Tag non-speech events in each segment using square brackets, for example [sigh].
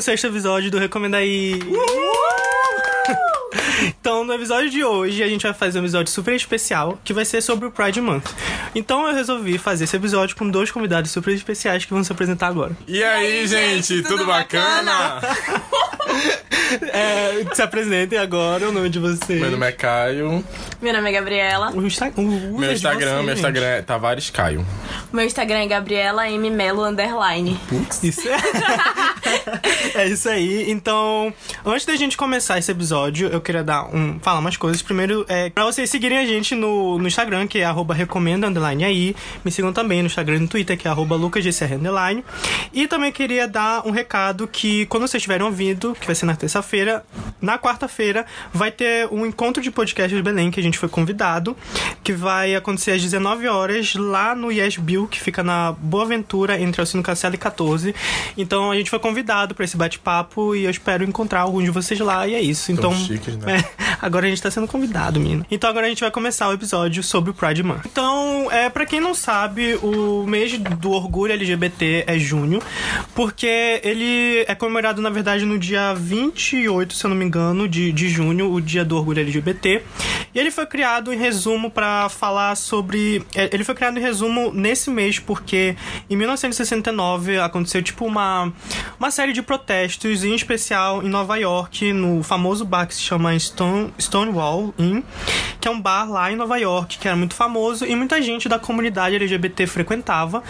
Sejam bem-vindos ao 16 episódio do Recomenda aí. [laughs] Então, no episódio de hoje, a gente vai fazer um episódio super especial que vai ser sobre o Pride Month. Então, eu resolvi fazer esse episódio com dois convidados super especiais que vão se apresentar agora. E aí, gente, tudo, bacana? [laughs] É, se apresentem agora o nome de vocês. Meu nome é Caio. Meu nome é Gabriela. O, Insta- o user Meu Instagram, vocês, meu gente. Instagram é Tavares Caio. Meu Instagram é Gabriela M Melo underline. Isso é... [laughs] é isso aí. Então, antes da gente começar esse episódio, eu queria dar um, falar umas coisas. Primeiro, é pra vocês seguirem a gente no, no Instagram, que é arroba recomenda underline aí. Me sigam também no Instagram e no Twitter, que é arroba lucasgcr underline. E também queria dar um recado que quando vocês estiverem ouvindo, que vai ser na terça-feira, na quarta-feira, vai ter um encontro de podcast de Belém, que a gente foi convidado, que vai acontecer às 19 horas lá no Yes Bill, que fica na Boa Ventura, entre Alcino Castelo e 14. Então a gente foi convidado pra esse bate-papo e eu espero encontrar alguns de vocês lá e é isso. Tão Então, chiques, né? é, [laughs] agora a gente tá sendo convidado, menino. Então agora a gente vai começar o episódio sobre o Pride Month. Então, é, para quem não sabe, o mês do orgulho LGBT é junho, porque ele é comemorado, na verdade, no dia 28, se eu não me engano, de, de junho, o dia do orgulho LGBT. E ele foi criado em resumo pra falar sobre. é, Ele foi criado em resumo nesse mês, porque em 1969 aconteceu tipo uma, uma série de protestos, em especial em Nova York, no famoso bar que se chama Stone, Stonewall Inn, que é um bar lá em Nova York, que era muito famoso e muita gente da comunidade LGBT frequentava.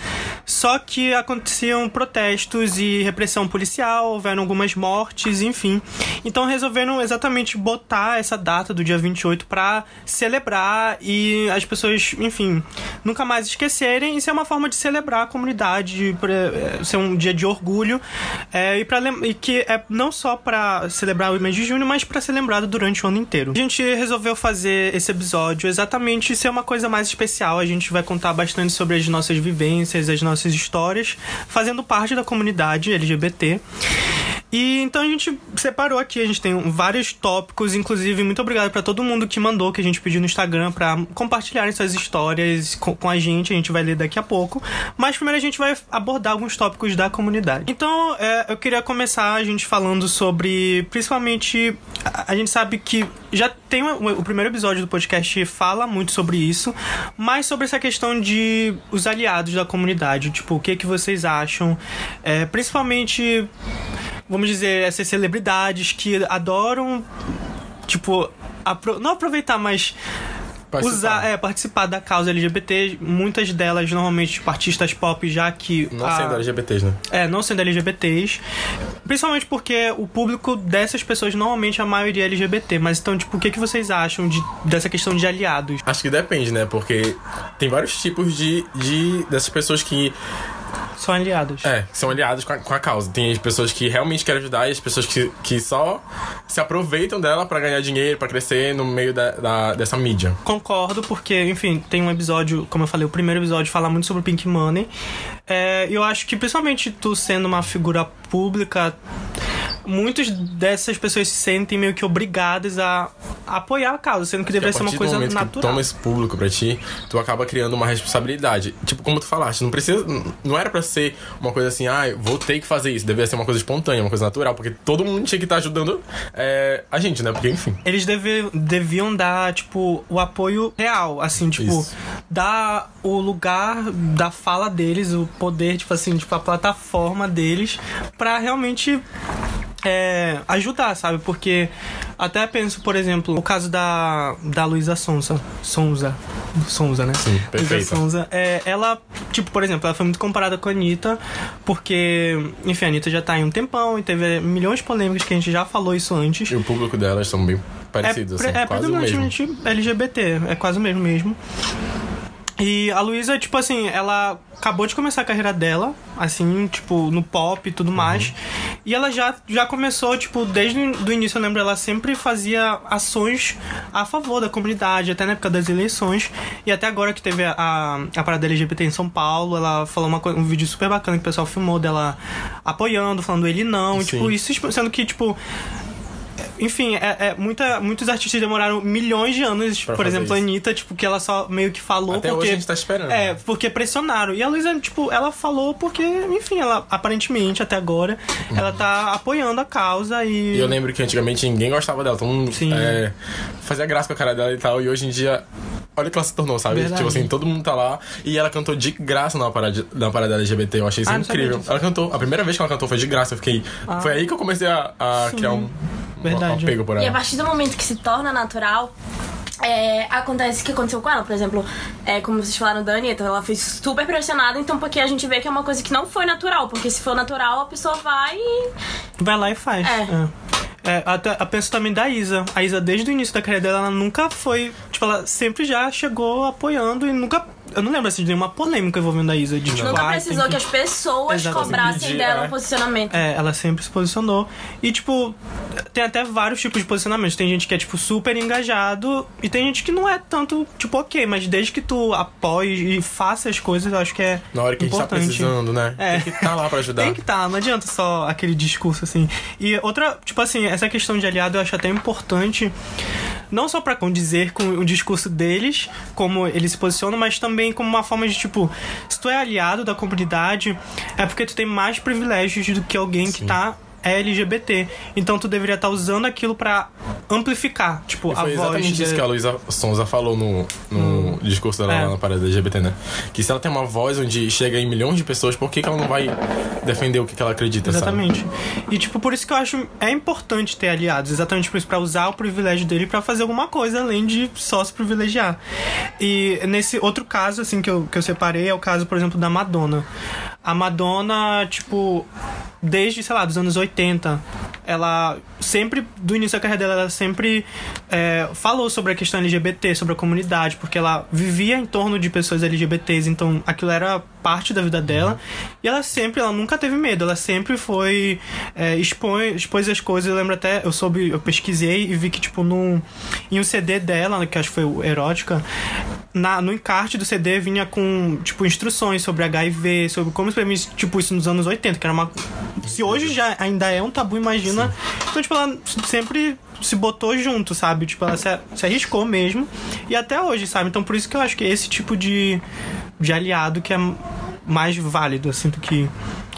Só que aconteciam protestos e repressão policial, houveram algumas mortes, enfim. Então resolveram exatamente botar essa data do dia 28 pra celebrar e as pessoas, enfim, nunca mais esquecerem. Isso é uma forma de celebrar a comunidade, é, ser um dia de orgulho é, e, pra, e que é não só pra celebrar o mês de junho, mas pra ser lembrado durante o ano inteiro. A gente resolveu fazer esse episódio exatamente ser uma coisa mais especial. A gente vai contar bastante sobre as nossas vivências, as nossas histórias, fazendo parte da comunidade LGBT. E então a gente separou aqui, a gente tem vários tópicos, inclusive muito obrigado pra todo mundo que mandou, que a gente pediu no Instagram pra compartilharem suas histórias com, com a gente, a gente vai ler daqui a pouco. Mas primeiro a gente vai abordar alguns tópicos da comunidade. Então é, eu queria começar a gente falando sobre, principalmente, a, a gente sabe que já tem o, o primeiro episódio do podcast fala muito sobre isso, mas sobre essa questão de os aliados da comunidade, tipo, o que que vocês acham, é, principalmente vamos dizer, essas celebridades que adoram, tipo, apro- não aproveitar, mas Participar. usar, é, participar da causa LGBT. Muitas delas, normalmente, tipo, artistas pop, já que. Não a- sendo LGBTs, né? é, não sendo LGBTs. Principalmente porque o público dessas pessoas, normalmente, a maioria é LGBT. Mas então, tipo, o que, que vocês acham de, dessa questão de aliados? Acho que depende, né? Porque tem vários tipos de, de dessas pessoas que São aliados. é, são aliadas com a, com a causa. Tem as pessoas que realmente querem ajudar e as pessoas que, que só se aproveitam dela pra ganhar dinheiro, pra crescer no meio da, da- dessa mídia. Concordo, porque, enfim, tem um episódio, como eu falei, o primeiro episódio fala muito sobre Pink Money. É, eu acho que, principalmente tu sendo uma figura pública, muitas dessas pessoas se sentem meio que obrigadas a, apoiar a causa, sendo que deveria ser uma partir do coisa momento que natural. toma esse público pra ti, tu acaba criando uma responsabilidade. Tipo, como tu falaste, não precisa. Não era pra ser uma coisa assim, ah, vou ter que fazer isso. Deveria ser uma coisa espontânea, uma coisa natural, porque todo mundo tinha que estar ajudando é, a gente, né? Porque, enfim. Eles deve, deviam dar, tipo, o apoio real, assim, tipo, Isso. dar o lugar da fala deles, o poder, tipo assim, tipo, a plataforma deles pra realmente é, ajudar, sabe? Porque até penso, por exemplo, o caso da, da Luísa Sonza. Sonza. Sonza, né? Sim, Luísa perfeita. Sonza. É, ela, tipo, por exemplo, ela foi muito comparada com a Anitta, porque, enfim, a Anitta já tá em um tempão e teve milhões de polêmicas que a gente já falou isso antes. E o público delas são bem parecidos, é, assim, é quase o mesmo. LGBT, é quase o mesmo mesmo. E a Luísa, tipo assim, ela acabou de começar a carreira dela, assim, tipo, no pop e tudo mais. E ela já, já começou, tipo, desde o início, eu lembro, ela sempre fazia ações a favor da comunidade, até na época das eleições. E até agora que teve a, a parada LGBT em São Paulo, ela falou uma, um vídeo super bacana que o pessoal filmou dela apoiando, falando ele não. E, tipo, isso sendo que, tipo, enfim, é, é muita, muitos artistas demoraram milhões de anos, Pra por exemplo, a isso. Anitta, tipo, que ela só meio que falou Até porque. hoje a gente tá esperando. É, porque pressionaram. E a Luísa, tipo, ela falou porque, enfim, ela aparentemente até agora, ela tá apoiando a causa e. E eu lembro que antigamente ninguém gostava dela, todo mundo Sim. é, fazia graça com a cara dela e tal, e hoje em dia, olha o que ela se tornou, sabe? Verdade. Tipo assim, todo mundo tá lá e ela cantou de graça na parada, na parada LGBT, eu achei isso Ah, incrível. Ela cantou, a primeira vez que ela cantou foi de graça, eu fiquei. Ah. Foi aí que eu comecei a, a criar um Verdade. apego por E a ela. partir do momento que se torna natural, é, acontece o que aconteceu com ela, por exemplo, é, como vocês falaram da Anitta, ela foi super pressionada, então porque a gente vê que é uma coisa que não foi natural, porque se for natural, a pessoa vai e. Vai lá e faz. É. É. É, até, eu penso também da Isa. A Isa, desde o início da carreira dela, ela nunca foi. Tipo, ela sempre já chegou apoiando e nunca. Eu não lembro assim, de nenhuma polêmica envolvendo a Isa. De, tipo, Nunca "Ai, precisou tem que as pessoas Exatamente. cobrassem Pedir, dela é. um posicionamento. É, ela sempre se posicionou. E, tipo, tem até vários tipos de posicionamentos. Tem gente que é, tipo, super engajado e tem gente que não é tanto, tipo, ok, mas desde que tu apoie e faça as coisas, eu acho que é Na hora que a gente tá importante. precisando, né? É. Tem que estar lá pra ajudar. Tem que estar, não adianta só aquele discurso assim. E outra, tipo assim, essa questão de aliado eu acho até importante, não só pra condizer com o discurso deles, como eles se posicionam, mas também como uma forma de tipo, se tu é aliado da comunidade, é porque tu tem mais privilégios do que alguém que Sim. tá LGBT. Então tu deveria estar usando aquilo pra amplificar, tipo, E foi a voz. exatamente de- isso que a Luísa Sonza falou no, no discurso dela É. lá na parada LGBT, né? Que se ela tem uma voz onde chega em milhões de pessoas, por que, que ela não vai defender o que, que ela acredita, sabe? Exatamente. E, tipo, por isso que eu acho é importante ter aliados. Exatamente por isso, pra usar o privilégio dele pra fazer alguma coisa além de só se privilegiar. E nesse outro caso, assim, que eu, que eu separei é o caso, por exemplo, da Madonna. A Madonna, tipo, desde, sei lá, dos anos 80, ela sempre, do início da carreira dela, ela sempre é, falou sobre a questão LGBT, sobre a comunidade, porque ela vivia em torno de pessoas LGBTs, então aquilo era parte da vida dela. E ela sempre, ela nunca teve medo, ela sempre foi é, expõe, expôs as coisas. Eu lembro até, eu soube, eu pesquisei e vi que, tipo, no, em um CD dela, que acho que foi Erótica, na, no encarte do CD vinha com, tipo, instruções sobre HIV, sobre como experimentar, tipo, isso nos anos 80, que era uma. Se hoje já ainda é um tabu, imagina. Então, tipo, ela sempre se botou junto, sabe? Tipo, ela se, se arriscou mesmo. E até hoje, sabe? Então, por isso que eu acho que esse tipo de, de aliado que é mais válido, assim, do que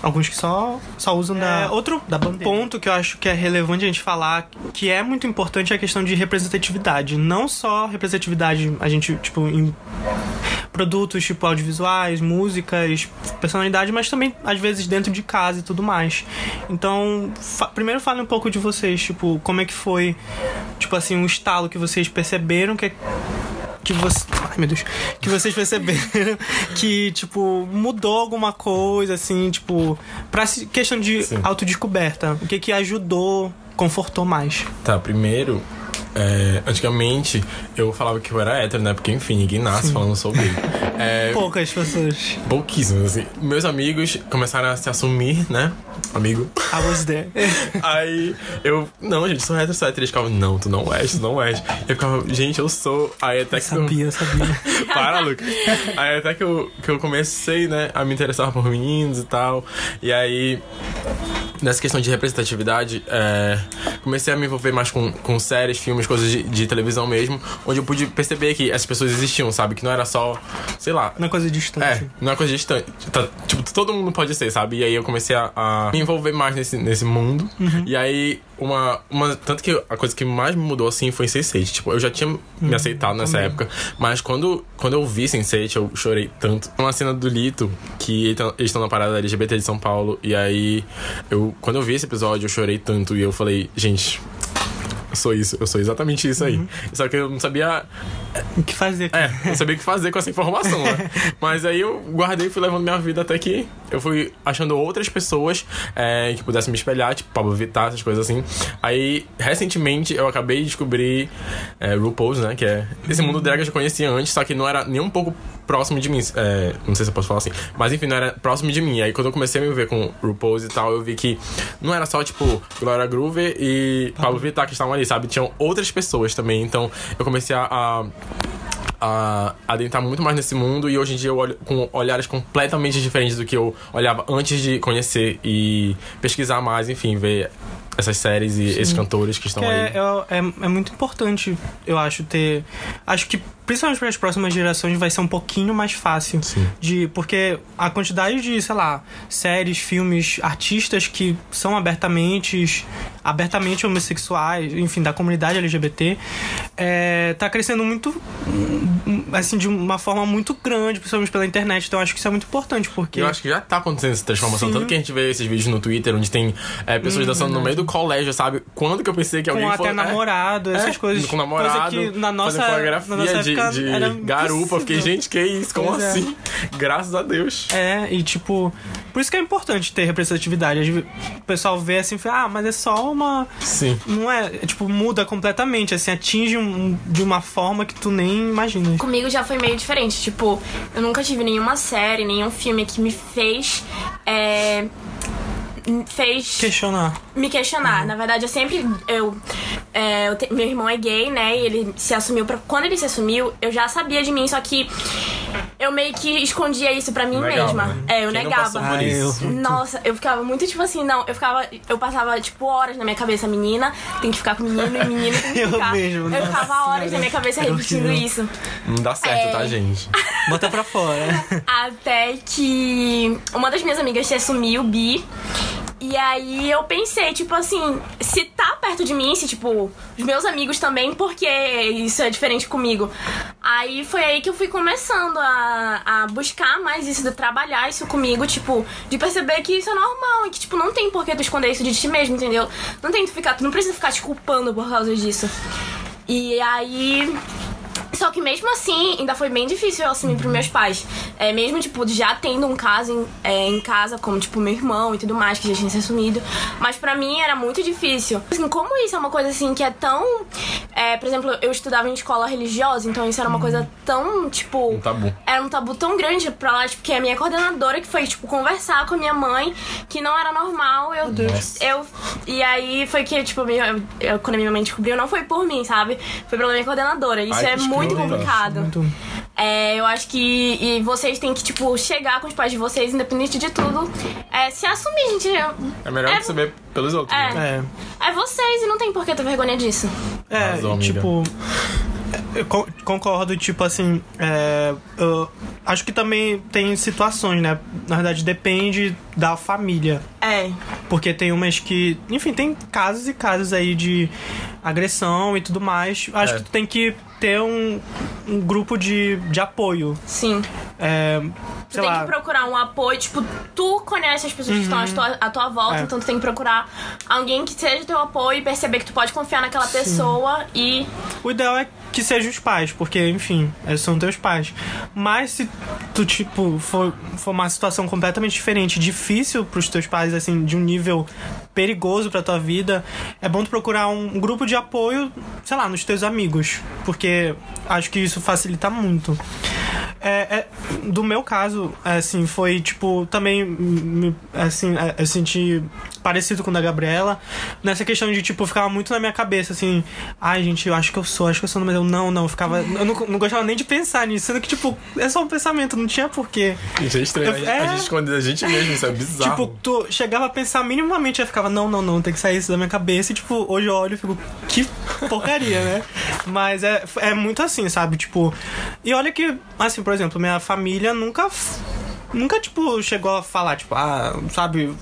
alguns que só, só usam da, outro da bandeira. ponto que eu acho que é relevante a gente falar, que é muito importante, é a questão de representatividade. Não só representatividade, a gente, tipo, em produtos tipo audiovisuais, músicas, personalidade, mas também às vezes dentro de casa e tudo mais. Então, fa- primeiro fale um pouco de vocês, tipo, como é que foi, tipo assim, um estalo que vocês perceberam que que você, ai meu Deus, que vocês perceberam [laughs] que tipo mudou alguma coisa assim, tipo, para questão de Sim. autodescoberta, o que que ajudou, confortou mais. Tá, primeiro, é, antigamente eu falava que eu era hétero, né? Porque, enfim, ninguém nasce falando sou [laughs] gay. É, Poucas pessoas. pouquíssimos, assim. Meus amigos começaram a se assumir, né? Amigo. I was there. [laughs] Aí eu, não, gente, sou hétero, sou hétero. Eles ficavam, não, tu não és, tu não és. Eu ficava, gente, eu sou. Aí até que eu- sabia, eu [laughs] sabia. Para, Lucas. Aí até que eu, que eu comecei, né, a me interessar por meninos e tal. E aí, nessa questão de representatividade, é, comecei a me envolver mais com, com séries, filmes, coisas de, de televisão mesmo, onde eu pude perceber que essas pessoas existiam, sabe? Que não era só, sei lá. Não é coisa distante. É, não é coisa distante. Tá, tipo, todo mundo pode ser, sabe? E aí eu comecei a, a me envolver mais nesse, nesse mundo. E aí, uma, uma. Tanto que a coisa que mais me mudou assim foi Sense8. Tipo, eu já tinha me aceitado nessa época. Mas quando, quando eu vi Sense8, eu chorei tanto. Uma cena do Lito, que tá- eles estão na parada LGBT de São Paulo. E aí, eu, quando eu vi esse episódio, eu chorei tanto. E eu falei, gente. Eu sou isso, eu sou exatamente isso aí. Só que eu não sabia O que fazer? é, não sabia o que fazer com essa informação, né? [laughs] Mas aí eu guardei e fui levando minha vida até que eu fui achando outras pessoas é, que pudessem me espelhar, tipo Pablo Vittar, essas coisas assim. Aí, recentemente, eu acabei de descobrir é, RuPaul's, né? Que é esse mundo drag eu já conhecia antes, só que não era nem um pouco próximo de mim. É, não sei se eu posso falar assim. Mas enfim, não era próximo de mim. Aí quando eu comecei a me ver com RuPaul's e tal, eu vi que não era só, tipo, Gloria Groover e Pablo Vittar que estavam ali, sabe? Tinham outras pessoas também. Então eu comecei a- a a adentrar muito mais nesse mundo e hoje em dia eu olho com olhares completamente diferentes do que eu olhava antes de conhecer e pesquisar mais, enfim, ver essas séries e esses cantores que estão Que aí. é, é, é, é muito importante, eu acho, ter. Acho que principalmente para as próximas gerações vai ser um pouquinho mais fácil. Sim. De, porque a quantidade de, sei lá, séries, filmes, artistas que são abertamente abertamente homossexuais, enfim, da comunidade LGBT, é, tá crescendo muito hum, assim, de uma forma muito grande, principalmente pela internet. Então acho que isso é muito importante, porque. Eu acho que já tá acontecendo essa transformação. Sim. Tanto que a gente vê esses vídeos no Twitter, onde tem é, pessoas dançando no meio do colégio, sabe? Quando que eu pensei que alguém com for- até é, namorado, essas é, coisas. Com namorado, coisa que na nossa, na nossa de, de era garupa. Eu Fiquei, gente, que isso? Como Pois é. assim? [laughs] Graças a Deus. É, e tipo, por isso que é importante ter representatividade. O pessoal vê assim, fala, ah, mas é só uma. Sim. Não é, é, tipo, muda completamente, assim, atinge um- de uma forma que tu nem imagina. Comigo já foi meio diferente. Tipo, eu nunca tive nenhuma série, nenhum filme que me fez. É, fez Questionar. me questionar. Na verdade, eu sempre. Eu, é, eu te- meu irmão é gay, né? E ele se assumiu. Pra, quando ele se assumiu, eu já sabia de mim, só que eu meio que escondia isso pra mim Negava, mesma. né? É, eu Quem negava. por Ah, isso? eu- Nossa, eu ficava muito tipo assim, não, eu ficava. Eu passava, tipo, horas na minha cabeça, menina, tem que ficar com o menino, e menino tem que [laughs] Eu ficar. mesmo, eu nossa ficava horas na minha cabeça repetindo isso. Não dá certo, É. tá, gente? [laughs] Bota pra fora. Até que uma das minhas amigas se assumiu bi. E aí eu pensei, tipo assim, se tá perto de mim, se tipo, os meus amigos também, porque isso é diferente comigo. Aí foi aí que eu fui começando a, a buscar mais isso, de trabalhar isso comigo, tipo, de perceber que isso é normal e que, tipo, não tem por que tu esconder isso de ti mesmo, entendeu? Não tem que ficar, tu não precisa ficar te culpando por causa disso. E aí só que mesmo assim, ainda foi bem difícil eu assumir pros meus pais. É, mesmo, tipo, já tendo um caso em, é, em casa, como, tipo, meu irmão e tudo mais, que já tinha se assumido. Mas pra mim era muito difícil. Assim, como isso é uma coisa, assim, que é tão... é, por exemplo, eu estudava em escola religiosa, então isso era uma coisa tão, tipo... Um tabu. Era um tabu tão grande pra lá, tipo, que a minha coordenadora que foi, tipo, conversar com a minha mãe, que não era normal, eu... Deus. Eu... E aí foi que, tipo, minha, eu- quando a minha mãe descobriu, não foi por mim, sabe? Foi pela minha coordenadora. Isso Ai, é que muito complicado. Muito. É, eu acho que e vocês têm que, tipo, chegar com os pais de vocês, independente de tudo, é, se assumir, gente. É melhor É- receber pelos outros. É. né? É. É vocês e não tem por que ter vergonha disso. É, amiga. tipo. Eu con- concordo, tipo assim. é, eu acho que também tem situações, né? Na verdade, depende da família. É. Porque tem umas que. Enfim, tem casos e casos aí de agressão e tudo mais. Acho É. que tu tem que ter um, um grupo de, de apoio. Sim. É, Tu sei tem lá. Uhum. que procurar um apoio, tipo, tu conhece as pessoas que estão à tua, à tua volta, É. então tu tem que procurar alguém que seja teu apoio e perceber que tu pode confiar naquela pessoa e. O ideal é que sejam os pais, porque, enfim, eles são teus pais. Mas se tu, tipo, for, for uma situação completamente diferente, difícil pros teus pais, assim, de um nível perigoso pra tua vida, é bom tu procurar um grupo de apoio, sei lá, nos teus amigos. Porque acho que isso facilita muito. É, é, do meu caso, assim, foi tipo, também, assim, é, eu senti parecido com o da Gabriela, nessa questão de, tipo, ficava muito na minha cabeça, assim, ai, gente, eu acho que eu sou, acho que eu sou, mas eu não, não, eu ficava, eu não, não gostava nem de pensar nisso, sendo que, tipo, é só um pensamento, não tinha porquê. Isso é estranho. Eu- a, é. gente esconde a gente mesmo, isso é bizarro. Tipo, tu chegava a pensar minimamente, eu ficava, não, não, não, tem que sair isso da minha cabeça. E, tipo, hoje eu olho e fico, que porcaria, né? Mas é, é muito assim, sabe? Tipo, e olha que, assim, por exemplo, minha família nunca. Nunca, tipo, chegou a falar, tipo, ah, sabe,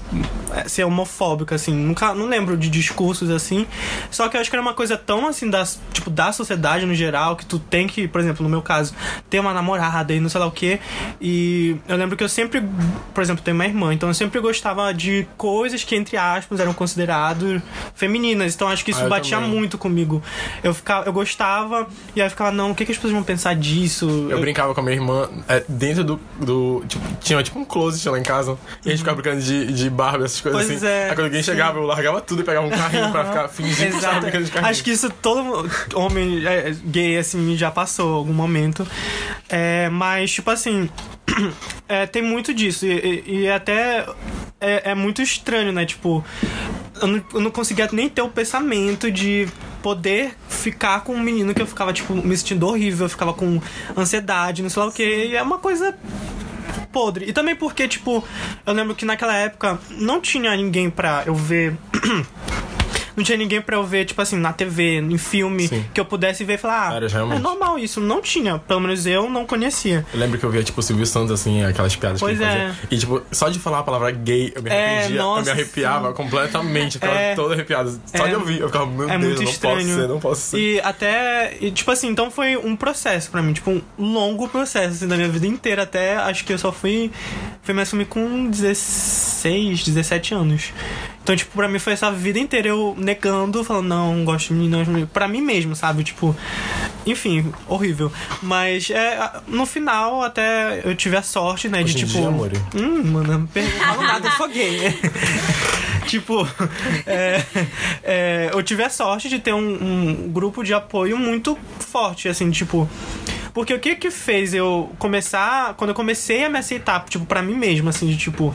é, ser homofóbica, assim. Nunca, não lembro de discursos assim. Só que eu acho que era uma coisa tão, assim, da, tipo, da sociedade no geral, que tu tem que, por exemplo, no meu caso, ter uma namorada e não sei lá o quê. E eu lembro que eu sempre, por exemplo, tenho uma irmã, então eu sempre gostava de coisas que, entre aspas, eram consideradas femininas. Então acho que isso Ah, eu batia também. muito comigo. Eu, ficava, eu gostava, e aí eu ficava, não, o que, que as pessoas vão pensar disso? Eu brincava com a minha irmã é, dentro do, do. Tipo, tinha tipo um closet lá em casa. E a gente ficava brincando de, de Barbie, essas coisas Pois assim. é, Aí quando alguém chegava, eu largava tudo e pegava um carrinho pra ficar fingindo que tava Exato. brincando de carrinho. Acho que isso todo homem é, gay, assim, já passou algum momento. É, mas, tipo assim, [clears throat] é, tem muito disso. E, e- e até é, é muito estranho, né? Tipo, eu não, eu não conseguia nem ter o pensamento de poder ficar com um menino que eu ficava, tipo, me sentindo horrível, eu ficava com ansiedade, não sei lá o que. E é uma coisa podre. E também porque, tipo, eu lembro que naquela época não tinha ninguém pra eu ver [clears throat] não tinha ninguém pra eu ver, tipo assim, na TV, em filme, Sim. que eu pudesse ver e falar, ah, é normal isso. Não tinha. Pelo menos eu não conhecia. Eu lembro que eu via, tipo, o Silvio Santos, assim, aquelas piadas Pois que ele é. fazia. E, tipo, só de falar a palavra gay, eu me É, arrependia, eu nossa, me arrepiava completamente. Eu ficava É. todo arrepiado. Só É. de ouvir, eu ficava, meu É Deus, muito não estranho. posso ser, não posso ser. E até, e, tipo assim, então foi um processo pra mim, tipo, um longo processo assim, da minha vida inteira. Até acho que eu só fui, fui me assumir com 16, 17 anos. Então, tipo, pra mim foi essa vida inteira eu negando, falando, não, não gosto de mim, não. Pra mim mesmo, sabe? Tipo, enfim, horrível. Mas é, no final, até eu tive a sorte, né, Hoje de tipo. dia, amor. Hum, mano, não falo nada, eu sou gay. [laughs] tipo, é, é, eu tive a sorte de ter um, um grupo de apoio muito forte, assim, tipo. Porque o que que fez eu começar, quando eu comecei a me aceitar, tipo, pra mim mesmo, assim, de tipo,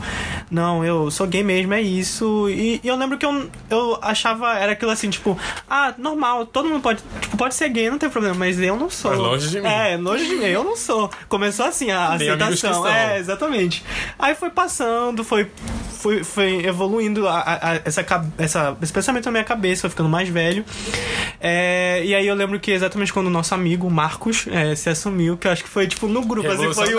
não, eu sou gay mesmo, é isso. E, e eu lembro que eu, eu achava, era aquilo assim, tipo, ah, normal, todo mundo pode, tipo, pode ser gay, não tem problema, mas eu não sou. Mas longe de mim. É, longe de mim, eu não sou. Começou assim a que aceitação. É, exatamente. Aí foi passando, foi, foi, foi evoluindo a, a- a- essa, essa, esse pensamento na minha cabeça, foi ficando mais velho. É, e aí eu lembro que exatamente quando o nosso amigo, Marcos, é, se assumiu, que eu acho que foi tipo no grupo, assim, foi o.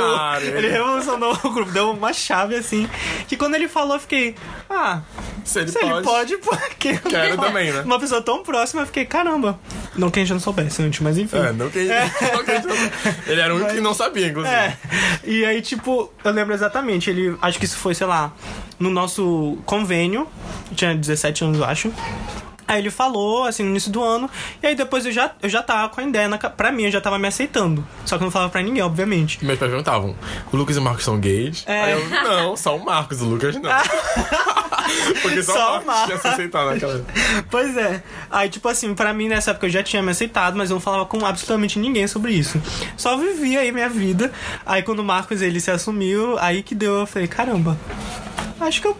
Ele revolucionou o grupo, deu uma chave assim. Que quando ele falou, eu fiquei. Ah, Se ele se ele pode, porque. Quero também, né? Uma pessoa tão próxima, eu fiquei, caramba. Não que a gente não soubesse antes, mas enfim. É, não que, [laughs] não que a gente não- Ele era o único que não sabia, inclusive. É. E aí, tipo, eu lembro exatamente. Ele. Acho que isso foi, sei lá, no nosso convênio. Tinha 17 anos, eu acho. Aí ele falou, assim, no início do ano, e aí depois eu já, eu já tava com a ideia, na, pra mim, eu já tava me aceitando. Só que eu não falava pra ninguém, obviamente. Meus pais perguntavam: o Lucas e o Marcos são gays? É. Aí eu, não, só o Marcos, o Lucas não. [laughs] Porque só, Só o Marcos Marcos. tinha se aceitado naquela. Pois é. Aí, tipo assim, pra mim nessa época eu já tinha me aceitado, mas eu não falava com absolutamente ninguém sobre isso. Só vivia aí minha vida. Aí quando o Marcos ele se assumiu, aí que deu, eu falei, caramba, acho que eu.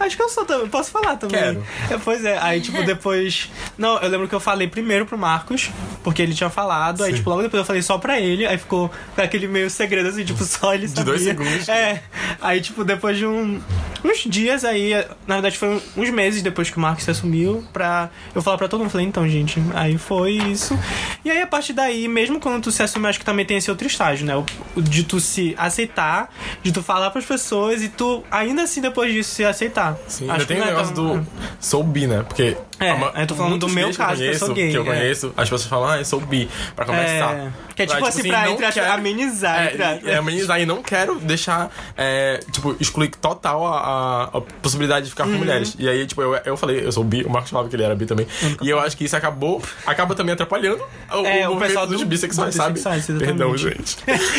Acho que eu sou também, posso falar também. Quero. É, pois é, aí tipo [laughs] depois. Não, eu lembro que eu falei primeiro pro Marcos, porque ele tinha falado, aí Sim. tipo logo depois eu falei só pra ele, aí ficou aquele meio segredo assim, tipo, só ele sabia. dois segundos. É. Aí tipo, depois de um, uns dias aí, na verdade foi uns meses depois que o Marcos se assumiu, pra eu falar pra todo mundo, falei, então, gente, aí foi isso. E aí a partir daí, mesmo quando tu se assume, acho que também tem esse outro estágio, né? O, o de tu se aceitar, de tu falar pras pessoas e tu ainda assim depois disso se aceitar. Sim, Acho ainda tem que o é negócio tão- do sou bi, né? Porque. É, eu tô falando do meu caso, que eu conheço, sou gay, Que eu é. conheço, as pessoas falam, ah, eu sou bi, pra conversar. É, que é tipo assim, pra, não entre aspas, amenizar, entre É, é, amenizar e não quero deixar, é, tipo, excluir total a, a- a possibilidade de ficar Uhum. com mulheres. E aí, tipo, eu, eu falei, eu sou bi, o Marcos falava que ele era bi também. E eu acho que isso acabou, acaba também atrapalhando o, É, o movimento pessoal dos do- bissexuais, dos sabe? bissexuais, exatamente. Perdão, [laughs] gente.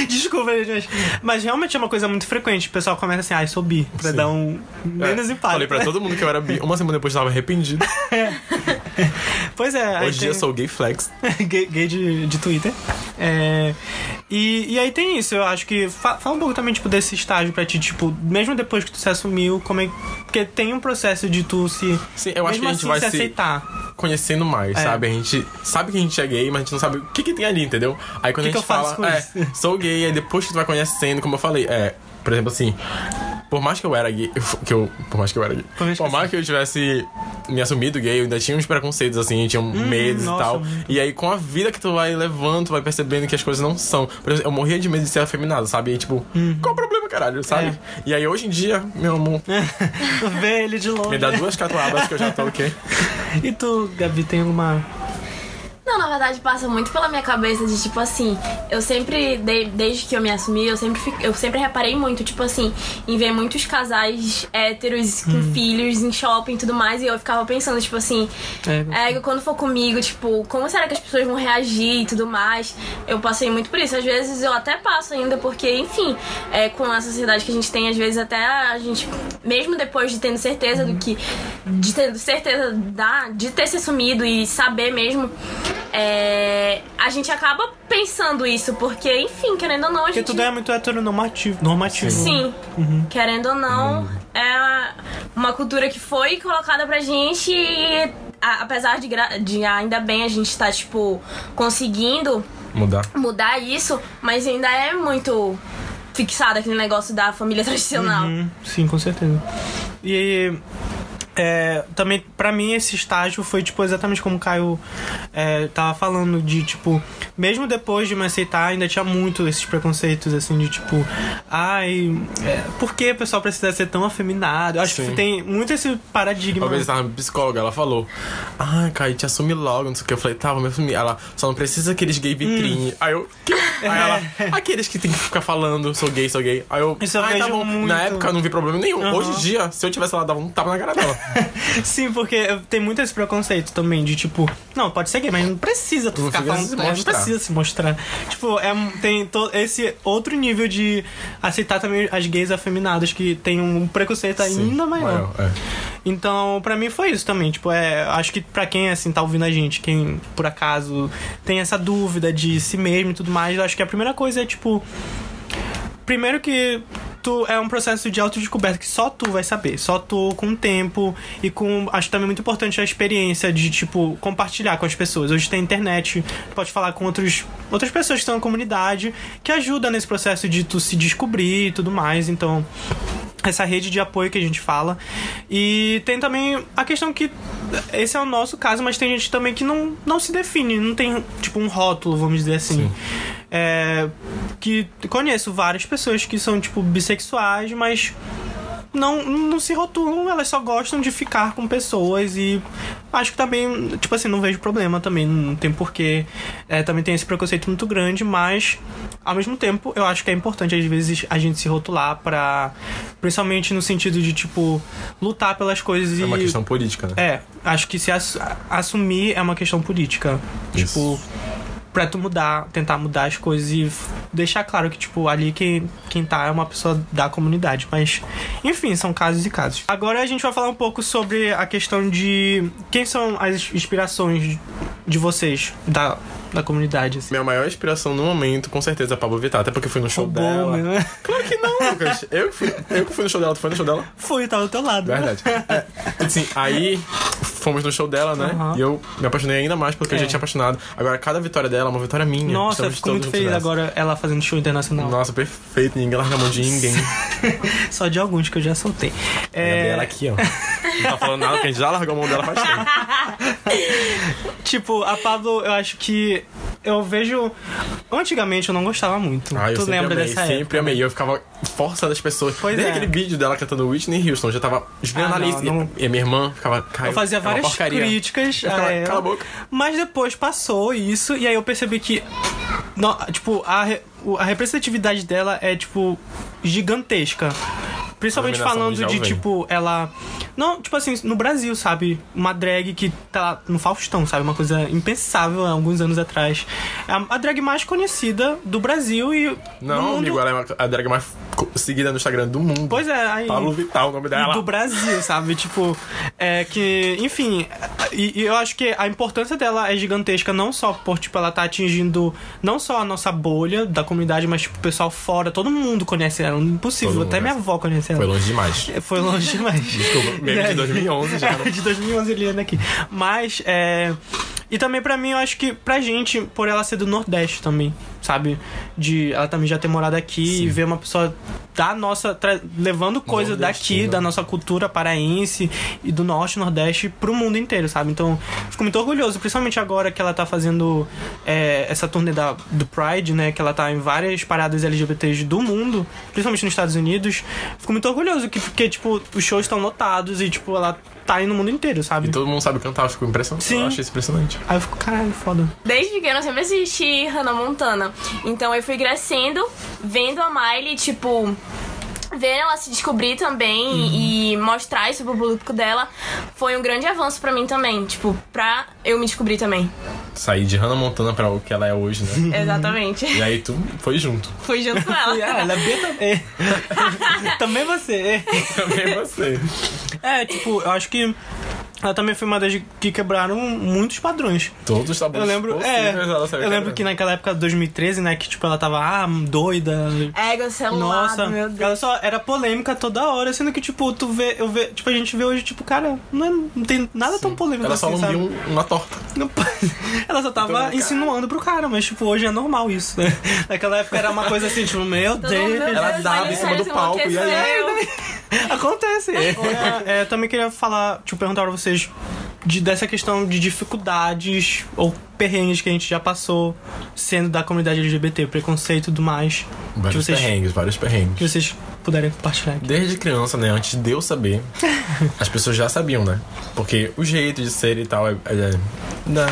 Desculpa, gente. Mas realmente é uma coisa muito frequente. O pessoal começa assim, ah, eu sou bi, pra Sim. dar um menos É, impacto. Falei pra todo mundo que eu era bi. Uma semana depois eu tava arrependido. [laughs] [laughs] Pois é. Hoje em dia tem- eu sou gay flex. [laughs] gay, gay de, de Twitter. É, e, e aí tem isso, eu acho que. fa- Fala um pouco também, tipo, desse estágio pra ti, tipo, mesmo depois que tu se assumiu, como é. Porque tem um processo de tu se. Sim, eu acho que a gente assim, vai se se- aceitar. conhecendo mais, É. sabe? A gente sabe que a gente é gay, mas a gente não sabe o que, que tem ali, entendeu? Aí quando Que a que gente faço fala, é, sou gay, aí depois que tu vai conhecendo, como eu falei, é, por exemplo assim, por mais que eu era gay, que eu, por mais que eu era gay, Por por mais que eu tivesse me assumido gay, eu ainda tinha uns preconceitos assim, tinha medos e Uhum, nossa, tal. muito. E aí com a vida que tu vai levando, tu vai percebendo que as coisas não são. Por exemplo, eu morria de medo de ser afeminado, sabe? E tipo, qual o problema, caralho, sabe? Uhum. É. E aí hoje em dia, meu amor, [laughs] Vê ele de longe. me dá duas catuabas que eu já tô o quê? E tu, Gabi, tem alguma. Não, na verdade passa muito pela minha cabeça de tipo assim, eu sempre, de- desde que eu me assumi, eu sempre, eu sempre reparei muito, tipo assim, em ver muitos casais héteros com Hum. filhos em shopping e tudo mais, e eu ficava pensando, tipo assim, É, é, quando for comigo, tipo, como será que as pessoas vão reagir e tudo mais? Eu passei muito por isso. Às vezes eu até passo ainda, porque, enfim, é, com a sociedade que a gente tem, às vezes até a gente, mesmo depois de tendo certeza do que. de ter certeza da, de ter se assumido e saber mesmo, é, a gente acaba pensando isso, porque, enfim, querendo ou não, a Porque gente. tudo é muito heteronormativo. Normativo. Sim, querendo ou não, é uma cultura que foi colocada pra gente e a- apesar de, de ainda bem a gente tá, tipo, conseguindo Mudar. mudar isso, mas ainda é muito fixado aquele negócio da família [laughs] tradicional. Uhum, sim, com certeza. E é, também, pra mim, esse estágio foi, tipo, exatamente como o Caio é, tava falando, de, tipo, mesmo depois de me aceitar, ainda tinha muito esses preconceitos, assim, de, tipo, ai, é, por que o pessoal precisa ser tão afeminado? Acho Sim. que tem muito esse paradigma. Uma vez tava psicóloga, ela falou: Ah, Kai, te assume logo, não sei o que. Eu falei, tá, vou me assumir. Ela só não precisa aqueles gay vitrine. Aí eu. "Quê?" Aí ela, [laughs] aqueles que tem que ficar falando, sou gay, sou gay. Aí eu. Isso eu "Ai, tá bom. muito. Na época eu não vi problema nenhum. Aham. Hoje em dia, se eu tivesse lá, dava um tapa na cara dela. [laughs] Sim, porque tem muito esse preconceito também, de, tipo, não, pode ser gay, mas não precisa tu Não ficar falando, se é, não mostrar. precisa se mostrar. Tipo, é, tem to, esse outro nível de aceitar também as gays afeminadas, que tem um preconceito ainda Sim, maior. é. Então, pra mim foi isso também. Tipo, é, acho que pra quem assim tá ouvindo a gente, quem por acaso tem essa dúvida de si mesmo e tudo mais, acho que a primeira coisa é tipo primeiro que tu é um processo de autodescoberta que só tu vai saber, só tu com o tempo e com acho também muito importante a experiência de tipo compartilhar com as pessoas. Hoje tem internet, pode falar com outros outras pessoas que estão na comunidade que ajuda nesse processo de tu se descobrir e tudo mais. Então, essa rede de apoio que a gente fala. E tem também a questão que esse é o nosso caso, mas tem gente também que não, não se define, não tem tipo um rótulo, vamos dizer assim. É, que conheço várias pessoas que são tipo bissexuais, mas não, não se rotulam, elas só gostam de ficar com pessoas e acho que também, tipo assim, não vejo problema também, não tem porquê. É, também tem esse preconceito muito grande, mas ao mesmo tempo eu acho que é importante às vezes a gente se rotular pra. Principalmente no sentido de, tipo, lutar pelas coisas É e. uma questão política, né? É, acho que se ass- assumir é uma questão política. Isso. Tipo, pra tu mudar, tentar mudar as coisas e deixar claro que, tipo, ali quem, quem tá é uma pessoa da comunidade. Mas, enfim, são casos e casos. Agora a gente vai falar um pouco sobre a questão de quem são as inspirações de vocês da, da comunidade. Assim. Minha maior inspiração no momento, com certeza, é a Pablo Vittar. Até porque eu fui no show Roubou, dela. né? Claro que não, Lucas. Eu que, fui, eu que fui no show dela. Tu foi no show dela? Foi, tava do teu lado. Verdade. É, assim, aí fomos no show dela, né? Aham. E eu me apaixonei ainda mais porque eu É. já tinha apaixonado. Agora, cada vitória dela é uma vitória minha. Nossa, eu Estamos fico muito feliz agora ela fazendo show internacional. Nossa, perfeito. Ninguém larga a mão de ninguém. [laughs] Só de alguns que eu já soltei. É... É, Ela aqui, ó. Não tá falando nada, porque a gente já largou a mão dela faz tempo. [laughs] Tipo, a Pablo, eu acho que eu vejo. Antigamente eu não gostava muito. Ah, tu sempre lembra amei, dessa sempre época? amei. E eu ficava forçando as pessoas. Pois Desde é. aquele vídeo dela cantando Whitney Houston, eu já tava vendo Ah, não, não. E a minha irmã ficava. Caio, Eu fazia é várias porcaria. críticas Eu ficava, ela, Cala a boca. mas depois passou isso e aí eu percebi que não, tipo a, a representatividade dela é tipo gigantesca. Principalmente falando de vem. tipo ela não, tipo assim, no Brasil, sabe? Uma drag que tá no Faustão, sabe? Uma coisa impensável há alguns anos atrás. É a, drag mais conhecida do Brasil e Não, mundo. amigo, ela é a drag mais seguida no Instagram do mundo. Pois é, aí Pablo Vittar, o nome dela. do Brasil, sabe? Tipo, é que, enfim, e, e eu acho que a importância dela é gigantesca, não só por, tipo, ela tá atingindo não só a nossa bolha da comunidade, mas, tipo, o pessoal fora, todo mundo conhece ela, impossível, Todo até minha avó conhece ela. Foi longe demais. É, Foi longe demais. Desculpa, meme de [laughs] 2011 já. É, [laughs] de 2011 ele anda aqui. Mas, é... E também pra mim, eu acho que pra gente, por ela ser do Nordeste também, sabe? De ela também já ter morado aqui e ver uma pessoa da nossa... levando coisa daqui, Nordestina. da nossa cultura paraense e do Norte e Nordeste pro mundo inteiro, sabe? Então, fico muito orgulhoso, principalmente agora que ela tá fazendo é, essa turnê da, do Pride, né? Que ela tá em várias paradas LGBTs do mundo, principalmente nos Estados Unidos. Fico muito orgulhoso, que, porque, tipo, os shows estão lotados e, tipo, ela tá indo no mundo inteiro, sabe? E todo mundo sabe cantar, eu fico impressionado. Sim. Eu achei isso impressionante. Aí eu fico, caralho, foda. Desde pequena eu sempre assisti Hannah Montana. Então eu fui crescendo, vendo a Miley, tipo. Ver ela se descobrir também e mostrar isso pro público dela foi um grande avanço pra mim também. Tipo, pra eu me descobrir também. Sair de Hannah Montana pra o que ela é hoje, né? [laughs] Exatamente. e aí tu foi junto. Fui junto com ela. [laughs] Ah, ela é B também. [laughs] também você. Também você. É, tipo, eu acho que ela também foi uma das que quebraram muitos padrões. Todos os tabus Eu lembro, é, ela saiu eu lembro que naquela época de 2013, né, que tipo ela tava ah, doida. Ego celular, Nossa, meu Deus. ela só era polêmica toda hora, sendo que tipo, tu vê, eu vê, tipo a gente vê hoje tipo, cara, não, é- não tem nada tão polêmico Ela assim, só não viu um- uma torta. [laughs] Ela só tava Então, insinuando pro cara, mas tipo, hoje é normal isso, né? [laughs] Naquela época era uma coisa assim, tipo, meu Todo Deus. meu Ela Deus, dava em cima do palco, e aí? [laughs] Acontece. É, é, também queria falar, tipo, perguntar pra vocês de, dessa questão de dificuldades ou perrengues que a gente já passou sendo da comunidade LGBT, preconceito e tudo mais. que Vários vocês, perrengues, vários perrengues. que vocês puderem compartilhar aqui. Desde criança, né? Antes de eu saber, [laughs] as pessoas já sabiam, né? Porque o jeito de ser e tal é. é, dá,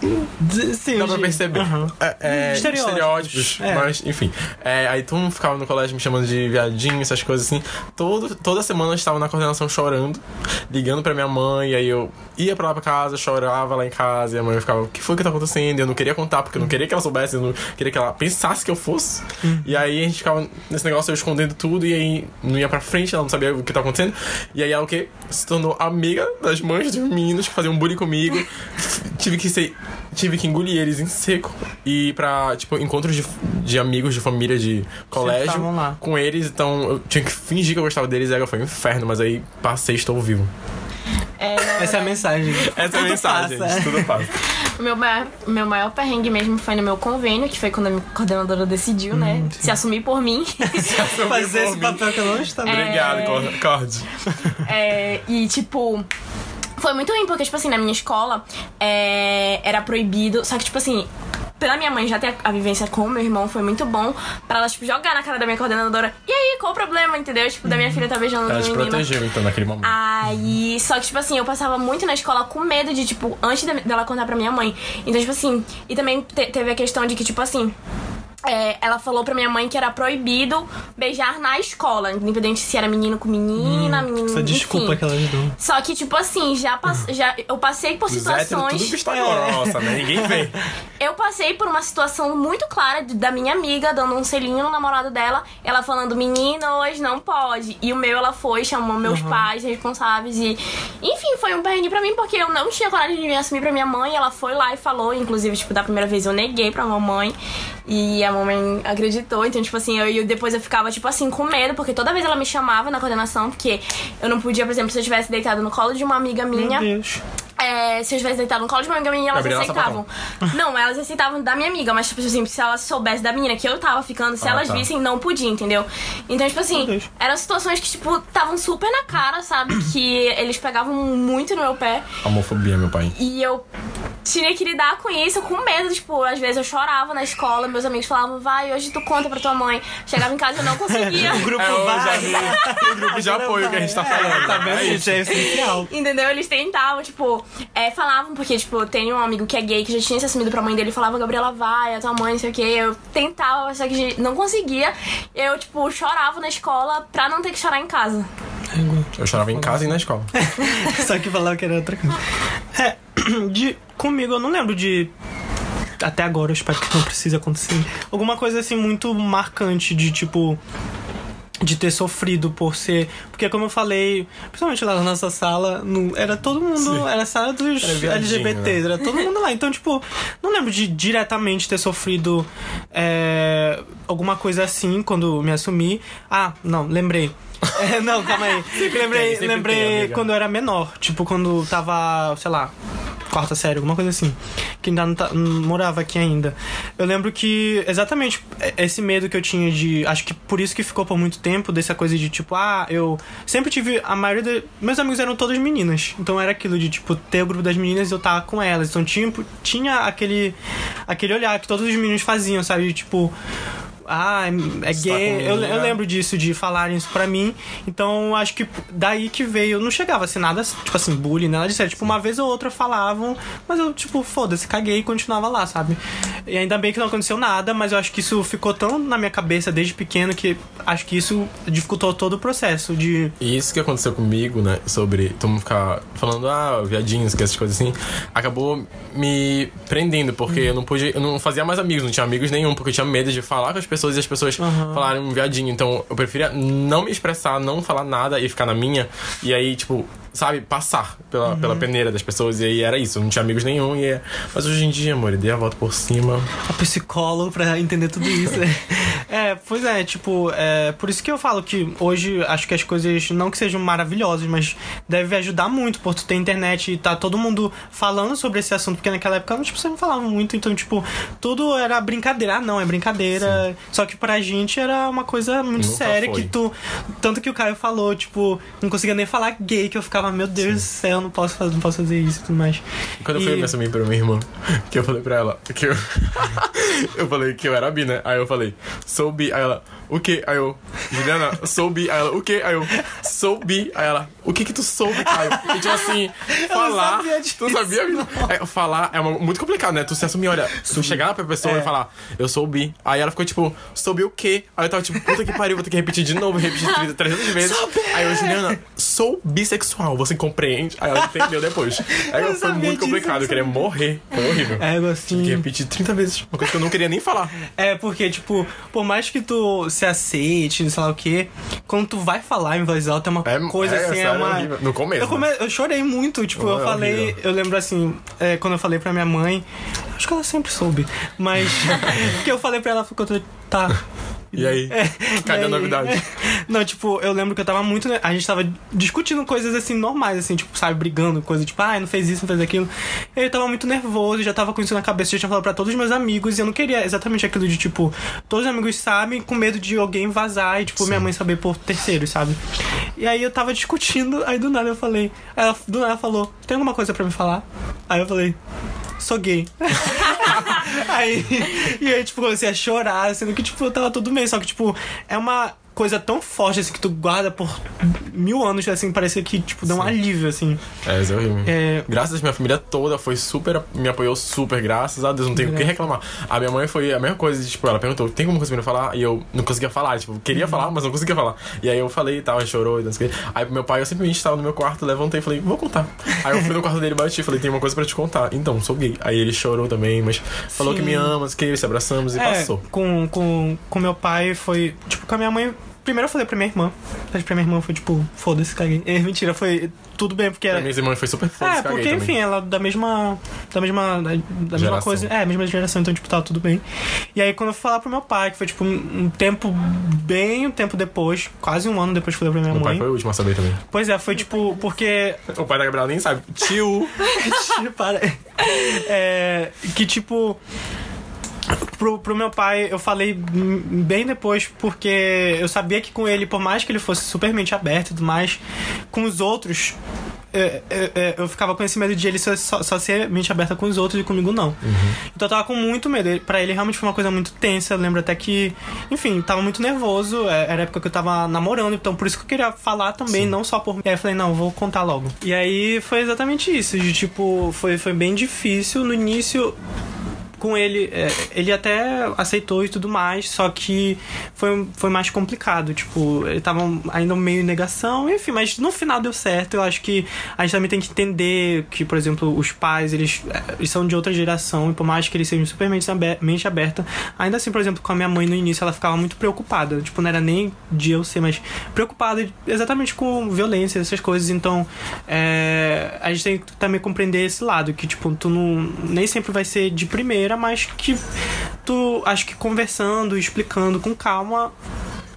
D- Sim, dá pra perceber. Aham. É, é, Estereótipos. estereótipos. É. Mas, enfim. É, aí todo mundo ficava no colégio me chamando de viadinho, essas coisas assim. Todo, toda semana eu estava na coordenação chorando, ligando pra minha mãe, aí eu ia pra lá pra casa, chorava lá em casa, e a mãe ficava, o que foi que tá acontecendo? E eu não queria contar, porque eu não queria que ela soubesse, eu não queria que ela pensasse que eu fosse. E aí a gente ficava nesse negócio, eu escondendo tudo, e aí não ia pra frente, ela não sabia o que tá acontecendo. E aí ela o quê? Se tornou amiga das mães dos meninos que faziam bullying comigo. [laughs] Tive que ser. Tive que engolir eles em seco e ir pra, tipo, encontros de, de amigos de família de colégio com eles, então eu tinha que fingir que eu gostava deles e aí foi um inferno, mas aí passei estou vivo. É, Essa é a mensagem. Essa é a mensagem, passa. tudo passa. O meu maior, meu maior perrengue mesmo foi no meu convênio, que foi quando a minha coordenadora decidiu, né, se assumir por mim. [laughs] [laughs] Fazer esse Por mim. papel que eu não estava. Obrigado, Cor- Cord. [laughs] É, e, tipo, foi muito ruim, porque, tipo assim, na minha escola é, era proibido. Só que, tipo assim, pela minha mãe já ter a, vivência com o meu irmão, foi muito bom pra ela, tipo, jogar na cara da minha coordenadora. E aí, qual o problema, entendeu? Tipo, da minha filha tá beijando Ela outra te menina. protegeu, então, naquele momento. Aí, só que, tipo assim, eu passava muito na escola com medo de, tipo, antes de- dela contar pra minha mãe. Então, tipo assim, e também te- teve a questão de que, tipo assim. É, ela falou pra minha mãe que era proibido beijar na escola, independente se era menino com menina, menino Essa desculpa enfim. que ela deu. Só que, tipo assim, já, pass... já eu passei por Os situações. tudo vista grossa, né? Ninguém vê. [laughs] Eu passei por uma situação muito clara de- da minha amiga dando um selinho no namorado dela, ela falando, meninos, não pode. E o meu, ela foi, chamou meus pais responsáveis e. Enfim, foi um perrengue pra mim, porque eu não tinha coragem de me assumir pra minha mãe. Ela foi lá e falou, inclusive, tipo, da primeira vez eu neguei pra mamãe. E a mamãe acreditou. Então, tipo assim, eu, eu depois eu ficava, tipo assim, com medo, porque toda vez ela me chamava na coordenação, porque eu não podia, por exemplo, se eu tivesse deitado no colo de uma amiga minha. Meu Deus. É, se eu tivesse deitado no colo de uma amiga minha, elas Gabriela aceitavam. Não, elas aceitavam da minha amiga, mas, tipo assim, se elas soubessem da menina que eu tava ficando, se Ah, elas tá. vissem, não podia, entendeu? Então, tipo assim, eram situações que, tipo, estavam super na cara, sabe? [clears throat] Que eles pegavam muito no meu pé. Homofobia, meu pai. E eu tinha que lidar com isso, com medo, tipo, às vezes eu chorava na escola, meus amigos falavam, vai, hoje tu conta pra tua mãe. Chegava em casa e eu não conseguia. [laughs] O grupo É, já vai. vi o grupo de apoio que a gente tá falando. Tá vendo, É isso. É essencial. Entendeu? Eles tentavam, tipo, é, falavam, porque, tipo, tem um amigo que é gay que já tinha se assumido pra mãe dele falava, Gabriela, vai, a tua mãe, não sei o que. Eu tentava, só que não conseguia. Eu, tipo, chorava na escola pra não ter que chorar em casa. Eu chorava em casa e na escola. [laughs] Só que falava que era outra coisa. É, [clears throat] de, comigo eu não lembro de. Até agora, eu espero que não precise acontecer. Alguma coisa assim muito marcante de tipo. De ter sofrido por ser. Porque, como eu falei, principalmente lá na nossa sala, no- era todo mundo. Sim. Era a sala dos Era LGBTs, né? era todo mundo lá. Então, tipo, não lembro de diretamente ter sofrido é, alguma coisa assim quando me assumi. Ah, não, lembrei. [laughs] É, não, calma aí. lembrei, tem, sempre lembrei tem, quando eu era menor. Tipo, quando tava, sei lá, quarta série, alguma coisa assim. Que ainda não, tá- não morava aqui ainda. Eu lembro que, exatamente, esse medo que eu tinha de. Acho que por isso que ficou por muito tempo, dessa coisa de tipo, ah, eu sempre tive. A maioria dos. Meus amigos eram todas meninas. Então era aquilo de, tipo, ter o grupo das meninas e eu tava com elas. Então tinha, tinha aquele. aquele olhar que todos os meninos faziam, sabe? De, tipo. Ah, é Você tá com gay. Eu, eu menina. lembro disso, de falarem isso pra mim. Então, acho que daí que veio. Não chegava a ser nada, tipo assim, bullying, nada disso. Tipo, uma vez ou outra falavam, mas eu, tipo, foda-se, caguei e continuava lá, sabe? E ainda bem que não aconteceu nada, mas eu acho que isso ficou tão na minha cabeça desde pequeno que acho que isso dificultou todo o processo de. E isso que aconteceu comigo, né? Sobre todo mundo ficar falando, ah, viadinhos, que essas coisas assim, acabou me prendendo, porque eu não pude, eu não fazia mais amigos, não tinha amigos nenhum, porque eu tinha medo de falar com as pessoas e as pessoas falarem um viadinho. Então eu preferia não me expressar, não falar nada e ficar na minha. E aí, tipo, sabe, passar pela, pela peneira das pessoas. E aí era isso, não tinha amigos nenhum. E é... Mas hoje em dia, amor, dei a volta por cima. A psicólogo pra entender tudo isso. [laughs] é, pois é, tipo, é, por isso que eu falo que hoje acho que as coisas não que sejam maravilhosas, mas deve ajudar muito, por tu ter internet e tá todo mundo falando sobre esse assunto, porque naquela época tipo, você não falava muito, então, tipo, tudo era brincadeira. Ah, não, é brincadeira. Só que pra gente era uma coisa muito Nunca séria foi. que tu. Tanto que o Caio falou, tipo, não conseguia nem falar gay, que eu ficava, meu Deus do céu, não posso fazer, não posso fazer isso e tudo mais. Quando eu fui E- me assumir pra minha irmã, que eu falei pra ela que eu. [laughs] eu falei que eu era bi, né? Aí eu falei, sou bi. Aí ela, o quê? Aí eu, Juliana, sou bi. Aí ela, o quê? Aí eu, sou bi. Aí ela, o que que tu soube, Caio? E tipo assim, [laughs] falar. sabia disso, tu sabia? É, falar é uma- muito complicado, né? Tu se assumir, olha, tu chegar pra pessoa É. e falar, eu sou bi. Aí ela ficou tipo, sou bi o quê? Aí eu tava tipo, puta que pariu, vou ter que repetir de novo, repetir [laughs] 30, 300 vezes. Aí eu, Juliana, sou bissexual, você compreende? Aí ela entendeu depois. [laughs] Aí Eu foi muito complicado, eu queria morrer. Foi horrível. É, Tive que assim. repetir 30 vezes. Uma coisa que eu não queria nem falar. É, porque, tipo, por mais que tu se aceite, sei lá o quê, quando tu vai falar em voz alta é uma É- coisa é, assim, é sério, uma. horrível. No começo, Eu, come- eu chorei muito, tipo, Oh, eu é falei. horrível. Eu lembro assim, é, quando eu falei pra minha mãe. Acho que ela sempre soube. Mas. [laughs] [laughs] que eu falei pra ela, ficou. Tá. E aí? Cadê E a novidade? [laughs] Não, tipo, eu lembro que eu tava muito. A gente tava discutindo coisas assim normais, assim, tipo, sabe, brigando, coisa tipo, ah, não fez isso, não fez aquilo. E eu tava muito nervoso, já tava com isso na cabeça, já tinha falado pra todos os meus amigos, e eu não queria exatamente aquilo de, tipo, todos os amigos sabem, com medo de alguém vazar e, tipo, minha mãe saber por terceiros, sabe? E aí eu tava discutindo, aí do nada eu falei. Aí ela do nada falou, tem alguma coisa pra me falar? Aí eu falei. Sou gay. [laughs] aí, e aí, tipo, comecei a chorar, sendo que, tipo, tava tudo bem. Só que, tipo, é uma coisa tão forte, assim, que tu guarda por mil anos, assim, parece que, tipo, dá um alívio, assim. É, isso é horrível. É. Graças a minha família toda foi super. Me apoiou super, graças a Deus, não tenho o que reclamar. A minha mãe foi a mesma coisa, tipo, ela perguntou: tem pra me falar? E eu não conseguia falar, tipo, queria falar, mas não conseguia falar. E aí eu falei e tal, chorou e não sei o quê. Aí meu pai, eu simplesmente estava no meu quarto, levantei e falei: vou contar. Aí eu fui no quarto dele, bati falei: tem uma coisa pra te contar. Então, sou gay. Aí ele chorou também, mas falou Sim. que me ama, que se abraçamos e É, passou. com, com, com meu pai foi. Tipo, com a minha mãe. Primeiro eu falei pra minha irmã. Mas pra minha irmã foi tipo, foda-se, caguei. É, [laughs] mentira, foi tudo bem, porque era. minha irmã foi super foda, É, porque, também. enfim, ela é da mesma. Da mesma. Da, da mesma Geração. coisa. É, mesma geração, então, tipo, tava tudo bem. E aí, quando eu fui falar pro meu pai, que foi, tipo, um, um tempo. Bem um tempo depois, quase um ano depois que eu falei pra minha Meu pai mãe. foi o último a saber também. Pois é, foi tipo, porque. [laughs] O pai da Gabriela nem sabe. [laughs] Tio! Para. É, que tipo. Pro, pro meu pai, eu falei bem depois, porque eu sabia que com ele, por mais que ele fosse super mente aberto e tudo mais, com os outros, é, é, é, eu ficava com esse medo de ele só, só, ser mente aberta com os outros e comigo não. Então eu tava com muito medo. Pra ele realmente foi uma coisa muito tensa. Eu lembro até que, enfim, tava muito nervoso. Era a época que eu tava namorando, então por isso que eu queria falar também, não só por mim. E aí eu falei, não, vou contar logo. E aí foi exatamente isso. De tipo, foi, foi bem difícil. No início, com ele, é, ele até aceitou e tudo mais, só que foi, foi mais complicado. Tipo, ele tava ainda meio em negação, enfim, mas no final deu certo. Eu acho que a gente também tem que entender que, por exemplo, os pais, eles, é, eles são de outra geração, e por mais que eles sejam super mente abe- mente aberta, ainda assim, por exemplo, com a minha mãe no início, ela ficava muito preocupada. Tipo, não era nem de eu ser, mas preocupada exatamente com violência, essas coisas. Então, é, a gente tem que também compreender esse lado, que, tipo, tu não, nem sempre vai ser de primeira, mas que tu, acho que conversando, explicando com calma,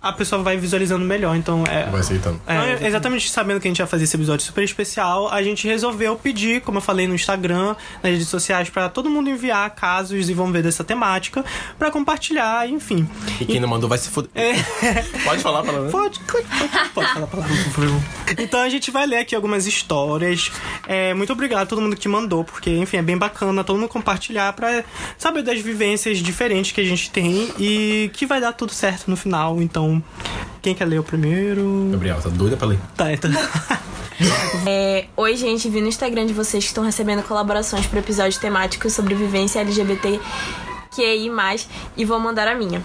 a pessoa vai visualizando melhor. Então, é, Vai aceitando. é, exatamente sabendo que a gente ia fazer esse episódio super especial, a gente resolveu pedir, como eu falei no Instagram, nas redes sociais, pra todo mundo enviar casos e vão ver dessa temática, pra compartilhar, enfim. E quem não mandou vai se foder. [laughs] Pode falar, pelo menos. Pode, pode, pode, pode falar a palavra, por favor. Então a gente vai ler aqui algumas histórias. É, muito obrigado a todo mundo que mandou, porque, enfim, é bem bacana todo mundo compartilhar pra saber das vivências diferentes que a gente tem e que vai dar tudo certo no final. Então, quem quer ler o primeiro? Gabriel, tá doida pra ler? Tá, então. [laughs] [laughs] É, Oi, gente, vi no Instagram de vocês que estão recebendo colaborações para episódios temáticos sobre vivência LGBT QI+, e vou mandar a minha.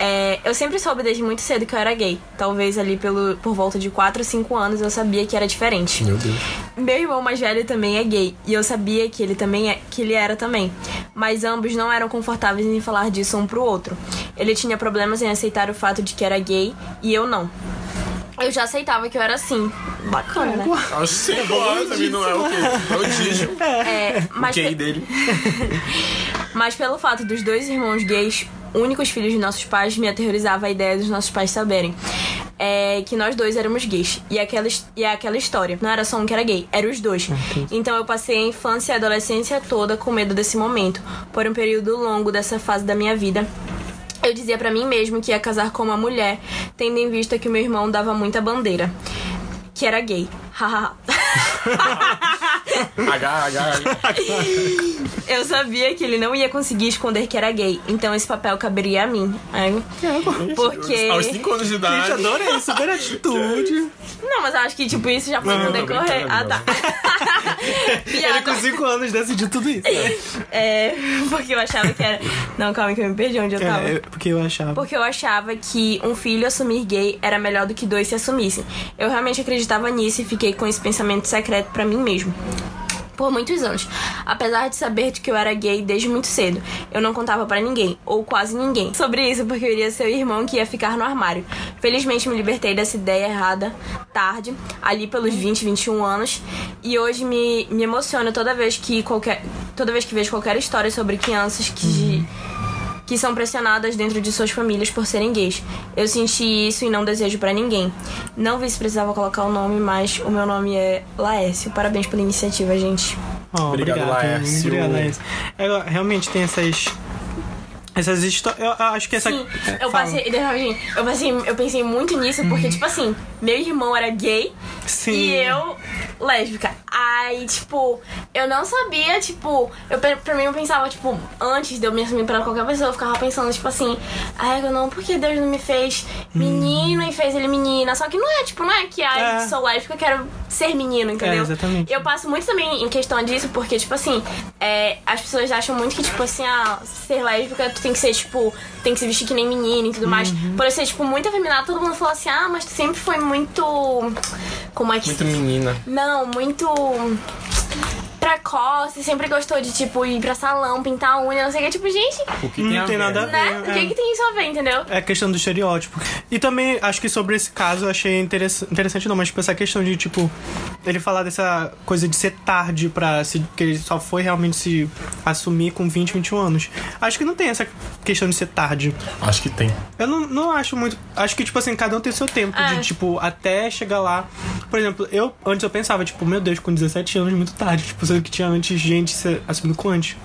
É, eu sempre soube desde muito cedo que eu era gay. Talvez ali pelo, por volta de 4 ou 5 anos eu sabia que era diferente. Meu Deus. Meu irmão mais velho também é gay e eu sabia que ele também é, que ele era também, mas ambos não eram confortáveis em falar disso um pro outro. Ele tinha problemas em aceitar o fato de que era gay e eu não. Eu já aceitava que eu era assim. Bacana, né? Aos 5 anos, também não é o? Prodígio. É, O [laughs] mas, QI pe- dele. [laughs] mas pelo fato dos dois irmãos gays, únicos filhos de nossos pais, me aterrorizava a ideia dos nossos pais saberem. É, que nós dois éramos gays. E aquela, e aquela história. Não era só um que era gay, eram os dois. Então eu passei a infância e a adolescência toda com medo desse momento. Por um período longo dessa fase da minha vida. Eu dizia pra mim mesmo que ia casar com uma mulher, tendo em vista que o meu irmão dava muita bandeira. Que era gay. Hahaha. H, H. [laughs] Eu sabia que ele não ia conseguir esconder que era gay, então esse papel caberia a mim. Aí, Porque. Aos 5 anos de Gente, idade. adorei, super atitude. Não, mas eu acho que, tipo, isso já foi Não, no decorrer. Ah, tá. [laughs] Ele com 5 anos decidiu tudo isso. É, porque eu achava que era. Não, calma que eu me perdi onde eu tava. É, porque eu achava. Porque eu achava que um filho assumir gay era melhor do que dois se assumissem. Eu realmente acreditava nisso e fiquei com esse pensamento secreto pra mim mesmo. Por muitos anos. Apesar de saber de que eu era gay desde muito cedo, eu não contava pra ninguém, ou quase ninguém, sobre isso porque eu iria ser o irmão que ia ficar no armário. Felizmente me libertei dessa ideia errada tarde, ali pelos 20, 21 anos, e hoje me, me emociona toda vez que qualquer toda vez que vejo qualquer história sobre crianças que que são pressionadas dentro de suas famílias por serem gays. Eu senti isso e não desejo pra ninguém. Não vi se precisava colocar o nome, mas o meu nome é Laércio. Parabéns pela iniciativa, gente. Oh, Obrigado, obrigado, Laércio. Obrigado, Laércio. É, realmente tem essas. Essas histórias. Eu, acho que essa. Sim, é, eu passei, eu passei, eu pensei muito nisso, porque, tipo assim, meu irmão era gay Sim. e eu lésbica. Aí, tipo, eu não sabia, tipo, eu, pra mim eu pensava, tipo, antes de eu me assumir pra qualquer pessoa, eu ficava pensando, tipo assim, ai, eu não, porque Deus não me fez menino e fez ele menina. Só que não é, tipo, não é que ai, É. sou lésbica, eu quero ser menino, entendeu? É, exatamente. Eu passo muito também em questão disso, porque, tipo assim, é, as pessoas acham muito que, tipo assim, ah, ser lésbica, tu tem que ser, tipo, tem que se vestir que nem menino e tudo mais. Uhum. Por ser, tipo, muito afeminada, todo mundo falou assim, ah, mas tu sempre foi muito. Como é que Muito menina. Não, muito. Precoce, sempre gostou de, tipo, ir pra salão, pintar a unha, não sei o que. Tipo, gente, O que Não tem a tem ver? nada a né? É, O que, que tem isso a ver, entendeu? É a questão do estereótipo. E também, acho que sobre esse caso, eu achei interessa- interessante, não, mas tipo, essa questão de, tipo, ele falar dessa coisa de ser tarde pra se. que ele só foi realmente se assumir com 20, 21 anos. Acho que não tem essa questão de ser tarde. Acho que tem. Eu não, não acho muito. Acho que, tipo assim, cada um tem o seu tempo É. de, tipo, até chegar lá. Por exemplo, eu antes eu pensava, tipo, meu Deus, com 17 anos muito tarde. Tipo, que tinha antes gente se assumindo com antes.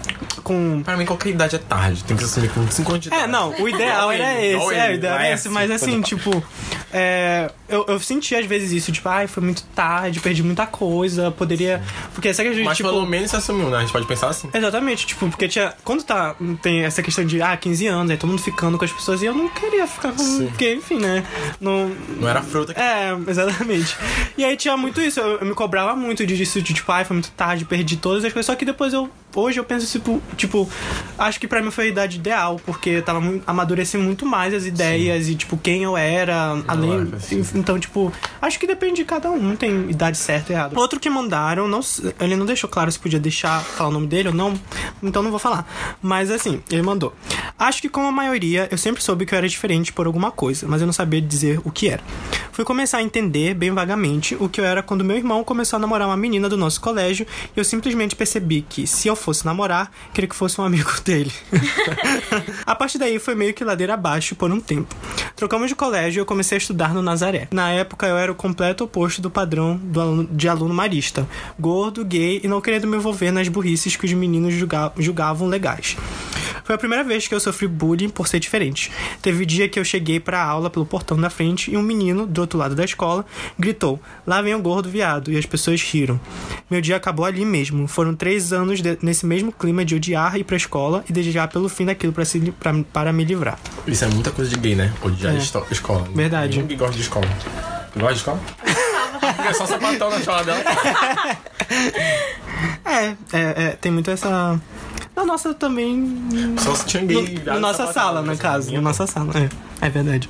Com. Pra mim, qualquer idade é tarde. Tem que se assumir com 5 anos de idade. É, não, o ideal Igual era ele, esse. É, o ideal era esse, mas assim, quando- tipo. é, eu, eu senti às vezes isso, tipo, ai, foi muito tarde, perdi muita coisa, poderia. Porque essa questão de, Mas tipo. pelo menos se assumiu, né? A gente pode pensar assim. Exatamente, tipo, porque tinha. Quando tá. Tem essa questão de, ah, 15 anos, aí todo mundo ficando com as pessoas e eu não queria ficar com. Sim. Porque, enfim, né? Não. Não era fruta que. É, exatamente. E aí tinha muito isso, eu, eu me cobrava muito disso, de tipo, ai, foi muito tarde, perdi todas as coisas, só que depois eu. Hoje eu penso, tipo, tipo, acho que pra mim foi a idade ideal, porque eu tava muito, amadureci muito mais as ideias e, tipo, quem eu era, além. é, sim. Então, tipo, acho que depende de cada um, tem idade certa e errada. Outro que mandaram, não, ele não deixou claro se podia deixar falar o nome dele ou não, então não vou falar. Mas assim, ele mandou. Acho que como a maioria, eu sempre soube que eu era diferente por alguma coisa, mas eu não sabia dizer o que era. Fui começar a entender, bem vagamente, o que eu era quando meu irmão começou a namorar uma menina do nosso colégio e eu simplesmente percebi que, se eu fosse namorar, queria que fosse um amigo [laughs] dele. [laughs] a partir daí foi meio que ladeira abaixo por um tempo. Trocamos de colégio e eu comecei a estudar no Nazaré. Na época eu era o completo oposto do padrão do aluno- de aluno marista. Gordo, gay e não querendo me envolver nas burrices que os meninos julga- julgavam legais. Foi a primeira vez que eu sofri bullying por ser diferente. Teve dia que eu cheguei pra aula pelo portão da frente e um menino, do outro lado da escola, gritou: Lá vem o gordo viado, e as pessoas riram. Meu dia acabou ali mesmo. Foram três anos de- nesse mesmo clima de odiar ir pra escola e desejar pelo fim daquilo pra se pra- para me livrar. Isso é muita coisa de gay, né? Odiar É. escola. Verdade. Ninguém gosta de escola. Gosta de escola? é só sapatão na escola dela. [laughs] É, é, é, tem muito essa. Na nossa também. Só se tinha No, gay. na nossa sala, no caso. Na nossa sala, é. É verdade.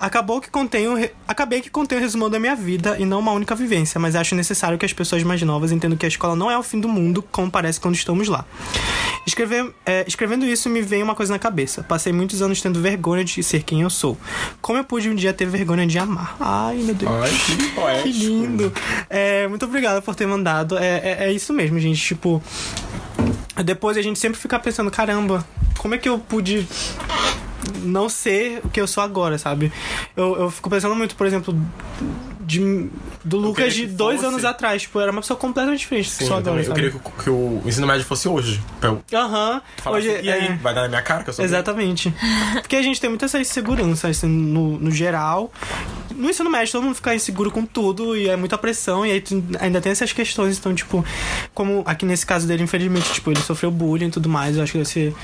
Acabou que contém o re- Acabei que contém o resumo da minha vida e não uma única vivência, mas acho necessário que as pessoas mais novas entendam que a escola não é o fim do mundo, como parece quando estamos lá. Escrever, é, escrevendo isso me veio uma coisa na cabeça. Passei muitos anos tendo vergonha de ser quem eu sou. Como eu pude um dia ter vergonha de amar? Ai, meu Deus. Ai, que. Que lindo. É, muito obrigado por ter mandado. É, é, é isso mesmo, gente. Tipo, depois a gente sempre fica pensando, caramba, como é que eu pude não ser o que eu sou agora, sabe? Eu, eu fico pensando muito, por exemplo, de, do Lucas de dois fosse. anos atrás. Tipo, era uma pessoa completamente diferente Sim, eu, agora, eu queria que, o- que o ensino médio fosse hoje. Eu Aham. falar Hoje, assim, e aí, é, vai dar na minha cara que eu sou Exatamente. Porque a gente tem muita essa insegurança, assim, no, no geral. No ensino médio, todo mundo fica inseguro com tudo e é muita pressão, e aí ainda tem essas questões. Então, tipo, como aqui nesse caso dele, infelizmente, tipo, ele sofreu bullying e tudo mais, eu acho que vai ser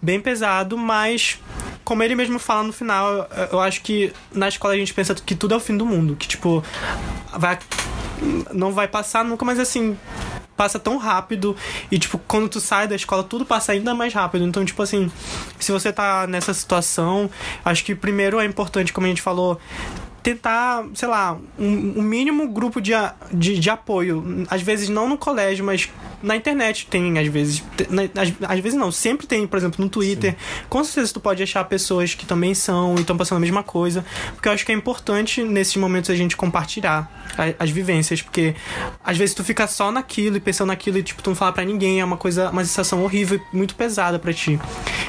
bem pesado, mas como ele mesmo fala no final, eu acho que na escola a gente pensa que tudo é o fim do mundo, que, tipo, vai. Não vai passar nunca, mas assim, passa tão rápido e tipo quando tu sai da escola tudo passa ainda mais rápido então tipo assim se você tá nessa situação acho que primeiro é importante como a gente falou tentar, sei lá, um, um mínimo grupo de, de, de apoio. Às vezes não no colégio, mas na internet tem, às vezes. Te- na- às, às vezes não, sempre tem, por exemplo, no Twitter. Com certeza tu pode achar pessoas que também são e estão passando a mesma coisa. Porque eu acho que é importante nesses momentos a gente compartilhar a- as vivências. Porque às vezes tu fica só naquilo e pensando naquilo e tipo, tu não fala pra ninguém. É uma coisa, uma sensação horrível e muito pesada pra ti.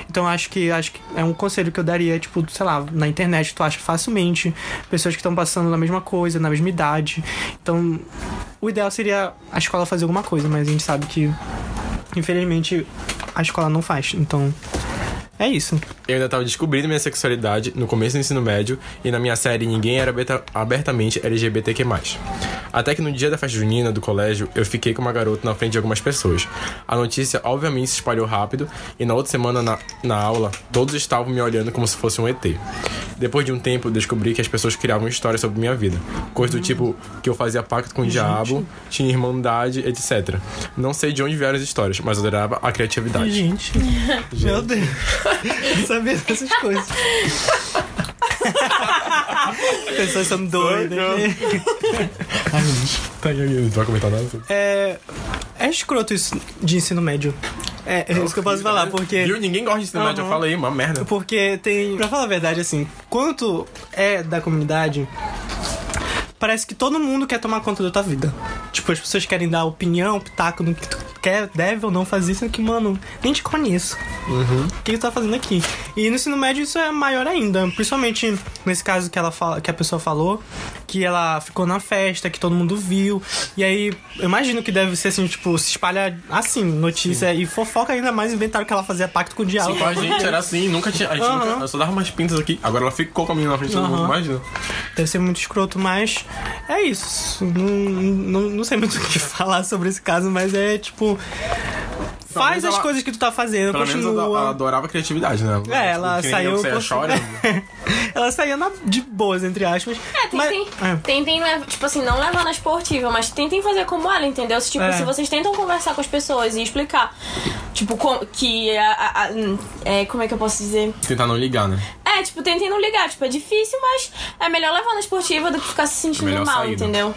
Então acho que acho que é um conselho que eu daria, tipo, sei lá, na internet tu acha facilmente pessoas que estão passando na mesma coisa, na mesma idade. Então, o ideal seria a escola fazer alguma coisa, mas a gente sabe que infelizmente a escola não faz. Então, é isso. Eu ainda tava descobrindo minha sexualidade no começo do ensino médio e na minha série ninguém era abertamente LGBTQ+. Até que no dia da festa junina do colégio, eu fiquei com uma garota na frente de algumas pessoas. A notícia obviamente se espalhou rápido e na outra semana na, na aula, todos estavam me olhando como se fosse um ET. Depois de um tempo, descobri que as pessoas criavam histórias sobre minha vida. Coisa do tipo que eu fazia pacto com o diabo, tinha irmandade, etc. Não sei de onde vieram as histórias, mas adorava a criatividade. Gente, meu Deus. Sabia dessas coisas. Pessoas são doidas. Né? Tá aí, não vai comentar nada? É, é escroto isso de ensino médio. É, é isso que eu posso falar, porque. Viu? Ninguém gosta de ensino médio, eu falei, uma merda. Porque tem. Pra falar a verdade, assim, quando tu é da comunidade, parece que todo mundo quer tomar conta da tua vida. Tipo, as pessoas querem dar opinião, pitaco no que tu quer, deve ou não fazer, sendo que, mano, nem te conheço. O que tu tá fazendo aqui? E no ensino médio isso é maior ainda. Principalmente nesse caso que ela fala, que a pessoa falou, que ela ficou na festa, que todo mundo viu. E aí, eu imagino que deve ser assim, tipo, se espalha assim, notícia e fofoca ainda mais inventaram que ela fazia pacto com o diabo. Sim, com a gente era assim, nunca tinha. A gente Aham. nunca, só dava umas pintas aqui. Agora ela ficou com a menina na frente de todo mundo, imagina. Deve ser muito escroto, mas é isso. Não, não, não sei muito o que [laughs] falar sobre esse caso, mas é tipo. Faz as ela- coisas que tu tá fazendo, Pelo menos ela, continua. ela adorava a criatividade, né? É, ela Que nem saiu chorando. [laughs] ela saía na- de boas, entre aspas. É, tentem, é. tentem, tipo assim, não levar na esportiva, mas tentem fazer como ela, entendeu? Se, tipo, É. se vocês tentam conversar com as pessoas e explicar, tipo, com- que a, a- a- é, como é que eu posso dizer? Tentar não ligar, né? É, tipo, tentem não ligar, tipo, é difícil, mas é melhor levar na esportiva do que ficar se sentindo melhor mal, saída. entendeu?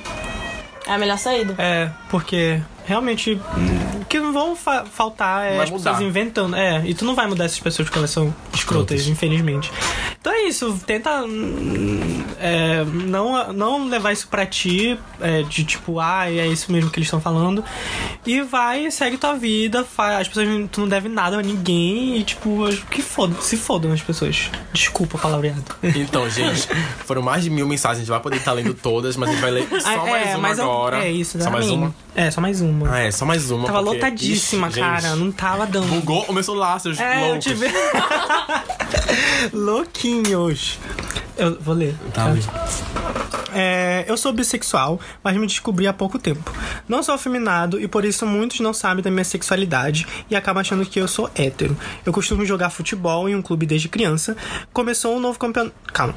É a melhor saída. É, porque realmente o que não vão fa- faltar é Vai as mudar. pessoas inventando. É, e tu não vai mudar essas pessoas porque elas são escrotas, infelizmente. Então é isso, tenta hum, é, não, não levar isso pra ti, é, de tipo, ah, é isso mesmo que eles estão falando. E vai, segue tua vida, faz, as pessoas, tu não deve nada a ninguém e tipo, que foda, se fodam as pessoas. Desculpa o palavreado. Então, gente, foram mais de mil mensagens. A gente vai poder estar lendo todas, mas a gente vai ler [laughs] só Ah, mais é, uma mas eu- agora. É isso, Só mais exatamente. uma? É, só mais uma. Ah, é, só mais uma. Tava porque- lotadíssima, Ixi, cara. gente, Não tava dando. Bugou o meu celular, seus É, eu loucos. tive. [laughs] Louquinhos. Eu vou ler. Tá. É, eu sou bissexual, mas me descobri há pouco tempo. Não sou afeminado e por isso muitos não sabem da minha sexualidade e acabam achando que eu sou hétero. Eu costumo jogar futebol em um clube desde criança. Começou um novo campeonato. Calma.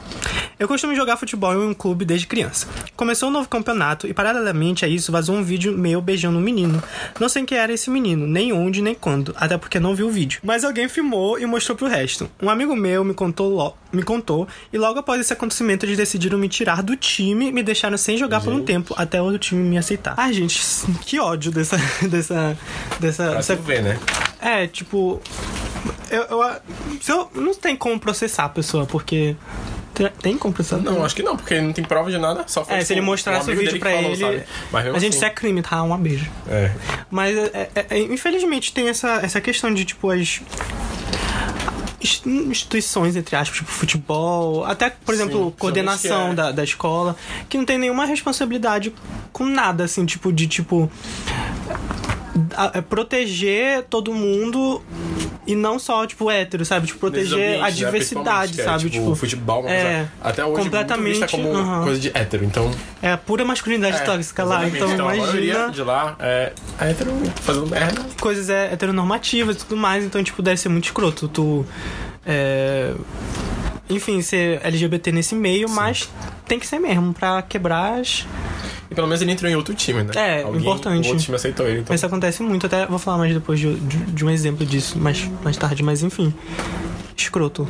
Eu costumo jogar futebol em um clube desde criança. Começou um novo campeonato e, paralelamente a isso, vazou um vídeo meu beijando um menino. Não sei quem era esse menino, nem onde, nem quando, até porque não vi o vídeo. Mas alguém filmou e mostrou pro resto. Um amigo meu me contou, me contou e logo após esse acontecimento eles decidiram me tirar do time e me deixaram sem jogar por um tempo até o time me aceitar. Ai, gente, que ódio dessa. [laughs] dessa. dessa. Pra dessa ver, né? É, tipo. Eu, eu, se eu- não tem como processar a pessoa, porque. Tem, como processar? Não, acho que não, porque não tem prova de nada. Só foi É, se ele mostrasse um o vídeo pra falou, ele. Mas a gente, assim, isso é crime, tá? Um beijo. é. Mas, é, é, é, infelizmente, tem essa, essa questão de, tipo, as. ins- instituições, entre aspas, tipo futebol, até, por exemplo, Sim, coordenação principalmente que é- da, da escola, que não tem nenhuma responsabilidade com nada, assim, tipo, de tipo. É proteger todo mundo e não só, tipo, hétero, sabe? Tipo, proteger ambientes, a né, diversidade, principalmente, que é, sabe? tipo, tipo, futebol, é, até hoje completamente, vista como coisa de hétero, então... é a pura masculinidade é, tóxica lá. Então, maioria imagina de lá é hétero fazendo merda. coisas é, heteronormativas e tudo mais, então, tipo, deve ser muito escroto. Tu. É, enfim, ser LGBT nesse meio, mas tem que ser mesmo pra quebrar as. E pelo menos ele entrou em outro time, né? É, importante. O outro time aceitou ele, então... Isso acontece muito, até vou falar mais depois de, de, de um exemplo disso, mais, mais tarde, mas enfim. Escroto.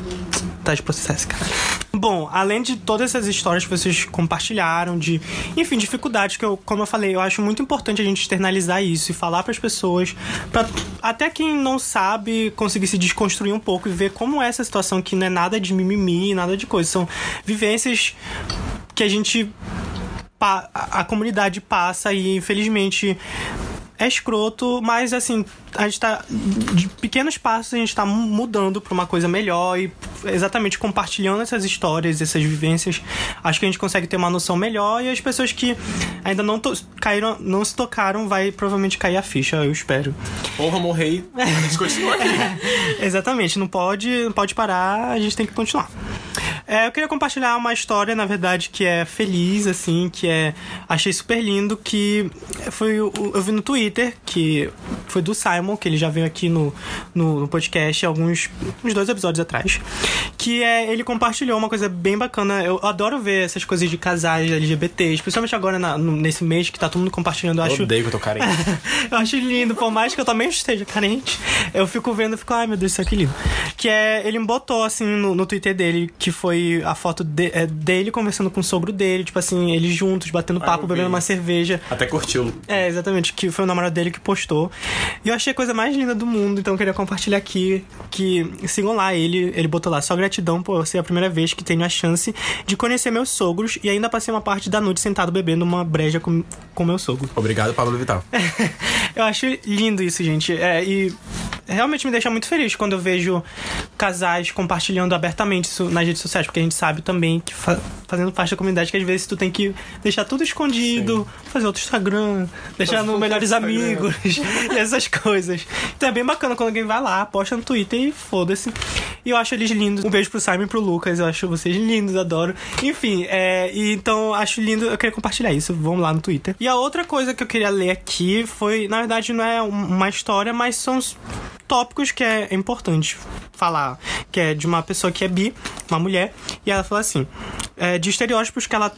Tá de processo, cara. Bom, além de todas essas histórias que vocês compartilharam, de, enfim, dificuldades que eu, como eu falei, eu acho muito importante a gente externalizar isso e falar para as pessoas, para até quem não sabe conseguir se desconstruir um pouco e ver como é essa situação que não é nada de mimimi, nada de coisa, são vivências que a gente a a comunidade passa e infelizmente é escroto, mas assim, a gente tá. De pequenos passos a gente tá mu- mudando pra uma coisa melhor e exatamente compartilhando essas histórias, essas vivências. Acho que a gente consegue ter uma noção melhor e as pessoas que ainda não caíram, não se tocaram, vai provavelmente cair a ficha, eu espero. Porra, morri. A gente continua aqui. [laughs] Exatamente, não pode, não pode parar, a gente tem que continuar. É, eu queria compartilhar uma história, na verdade, que é feliz, assim, que é. Achei super lindo, que foi. Eu vi no Twitter, que foi do Simon, que ele já veio aqui no, no, no podcast alguns. uns dois episódios atrás. Que é. Ele compartilhou uma coisa bem bacana. Eu adoro ver essas coisas de casais LGBTs, principalmente agora na- no- nesse mês que tá todo mundo compartilhando. Eu Eu acho, odeio que eu tô carente. [laughs] eu acho lindo, por mais que eu também esteja carente, eu fico vendo e fico, ai meu Deus do céu, que lindo. Que é, ele botou assim no, no Twitter dele, que foi a foto de- é, dele conversando com o sogro dele, tipo assim, eles juntos, batendo Ah, papo, bebendo uma cerveja. Até curtiu. É, exatamente, que foi o namorado dele que postou. E eu achei a coisa mais linda do mundo, então eu queria compartilhar aqui. Que sigam lá ele, ele botou lá, só gratidão por ser a primeira vez que tenho a chance de conhecer meus sogros e ainda passei uma parte da noite sentado bebendo uma breja com, com meu sogro. Obrigado, Pablo Vittal. [laughs] eu acho lindo isso, gente. É, e realmente me deixa muito feliz quando eu vejo casais compartilhando abertamente isso nas redes sociais, porque a gente sabe também que fa- fazendo parte da comunidade que às vezes tu tem que deixar tudo escondido, fazer outro Instagram, deixar no Melhores. Amigos [laughs] essas coisas. Então é bem bacana quando alguém vai lá, posta no Twitter e foda-se. E eu acho eles lindos. Um beijo pro Simon e pro Lucas, eu acho vocês lindos, adoro. Enfim, é, então acho lindo, eu queria compartilhar isso, vamos lá no Twitter. E a outra coisa que eu queria ler aqui foi, na verdade, não é um- uma história, mas são tópicos que é importante falar, que é de uma pessoa que é bi, uma mulher, e ela fala assim, é, de estereótipos que ela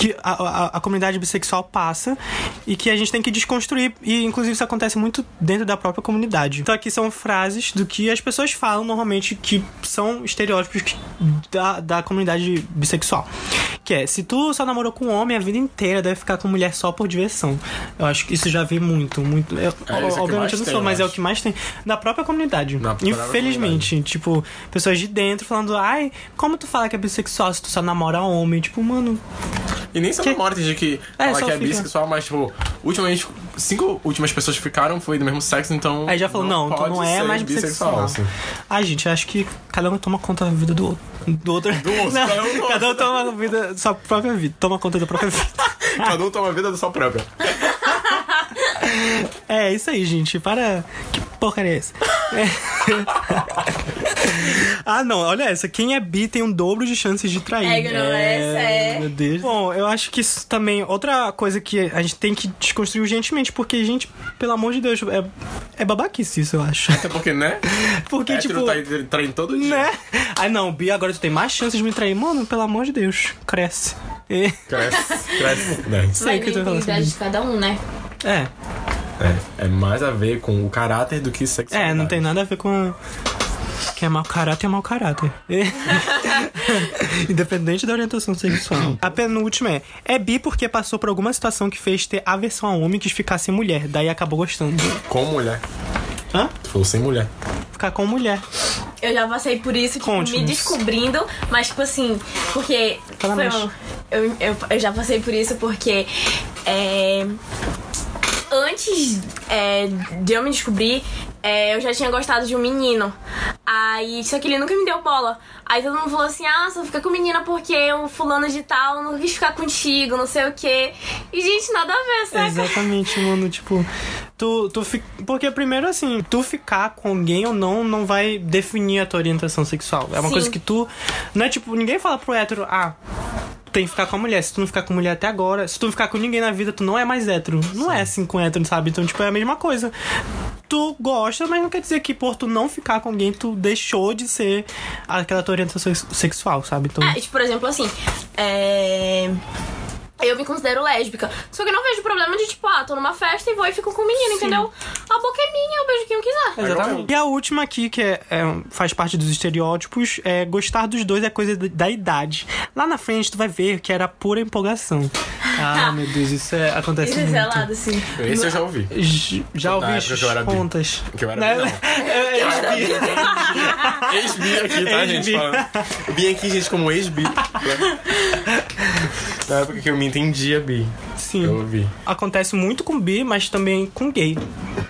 que a, a, a comunidade bissexual passa e que a gente tem que desconstruir e inclusive isso acontece muito dentro da própria comunidade. Então aqui são frases do que as pessoas falam normalmente que são estereótipos que- da, da comunidade bissexual. Que é, se tu só namorou com um homem a vida inteira, deve ficar com mulher só por diversão. Eu acho que isso já vi muito, muito. Eu, É, isso é o que obviamente mais eu não tem, sou, eu mas é o que mais tem. Na própria comunidade. Na Infelizmente. Tipo, pessoas de dentro falando, ai, como tu fala que é bissexual se tu só namora homem? Tipo, mano, E nem só Que- tem gente que É, que é bissexual, mas, tipo, ultimamente, cinco últimas pessoas que ficaram foi do mesmo sexo, então. Aí já falou, não, tu pode não é mais bissexual. assim. Ai, gente, eu acho que cada um toma conta da vida do outro. Do outro. Do outro, Não, cada um toma- cada um toma a vida, da sua própria vida. Toma conta da própria vida. [laughs] Cada um toma a vida da sua própria. É, isso aí, gente. Para. Que porcaria é essa? É. [laughs] ah, não, olha essa. Quem é bi tem um dobro de chances de trair. É, não, essa é. Meu Deus. Bom, eu acho que isso também. Outra coisa que a gente tem que desconstruir urgentemente, porque, gente, pelo amor de Deus, é, é babaquice isso, eu acho. Até porque, né? [laughs] Porque, Hétero tipo. tá traindo todo dia. Né? Ai, não, Bi, agora tu tem mais chances de me trair. Mano, pelo amor de Deus, cresce. É, Cresce, cresce. Né? [laughs] sei Vai o que tu integridade sobre de cada um, né? É, É, é mais a ver com o caráter do que sexualidade. é, não tem nada a ver com. a- Quem é mau caráter é mau caráter. É. [laughs] Independente da orientação sexual. A penúltima é: é bi porque passou por alguma situação que fez ter aversão a homem e quis ficar sem mulher, daí acabou gostando. Com mulher. Hã? Tu falou sem mulher. Ficar com mulher. Eu já passei por isso, tipo, me descobrindo, mas tipo assim, porque. Fala foi mais. um- eu, eu, eu já passei por isso porque. É, antes é, de eu me descobrir, é, eu já tinha gostado de um menino. Aí, só que ele nunca me deu bola. Aí todo mundo falou assim: ah, só fica com menina porque o fulano de tal não quis ficar contigo, não sei o quê. E, gente, nada a ver, saca? Exatamente, mano. Tipo, tu, tu fi... Porque, primeiro, assim, tu ficar com alguém ou não, não vai definir a tua orientação sexual. É uma Sim. coisa que tu. Não é tipo, ninguém fala pro hétero, ah. Tem que ficar com a mulher. Se tu não ficar com mulher até agora, se tu não ficar com ninguém na vida, tu não é mais hétero. Não é assim com hétero, sabe? Então, tipo, é a mesma coisa. Tu gosta, mas não quer dizer que por tu não ficar com alguém, tu deixou de ser aquela tua orientação sex- sexual, sabe? Então. É, tipo, por exemplo, assim, é... Eu me considero lésbica. Só que eu não vejo problema de, tipo, ah, tô numa festa e vou e fico com o menino, entendeu? A boca é minha, eu beijo quem eu quiser. Exatamente. E a última aqui, que é, é, faz parte dos estereótipos, é gostar dos dois é coisa da- da idade. Lá na frente tu vai ver que era pura empolgação. Ah, [laughs] meu Deus, isso é, acontece Isso é muito. zelado, assim. Esse eu já ouvi. J- Já Na ouvi bi. contas. Que eu era bi, não. É, é, é, [laughs] [laughs] Ex-bi aqui, tá, Ex-bi. gente? Vim aqui, gente, como ex-bi. Na época que eu me entendia bi. Sim. Eu ouvi. Acontece muito com bi, mas também com gay.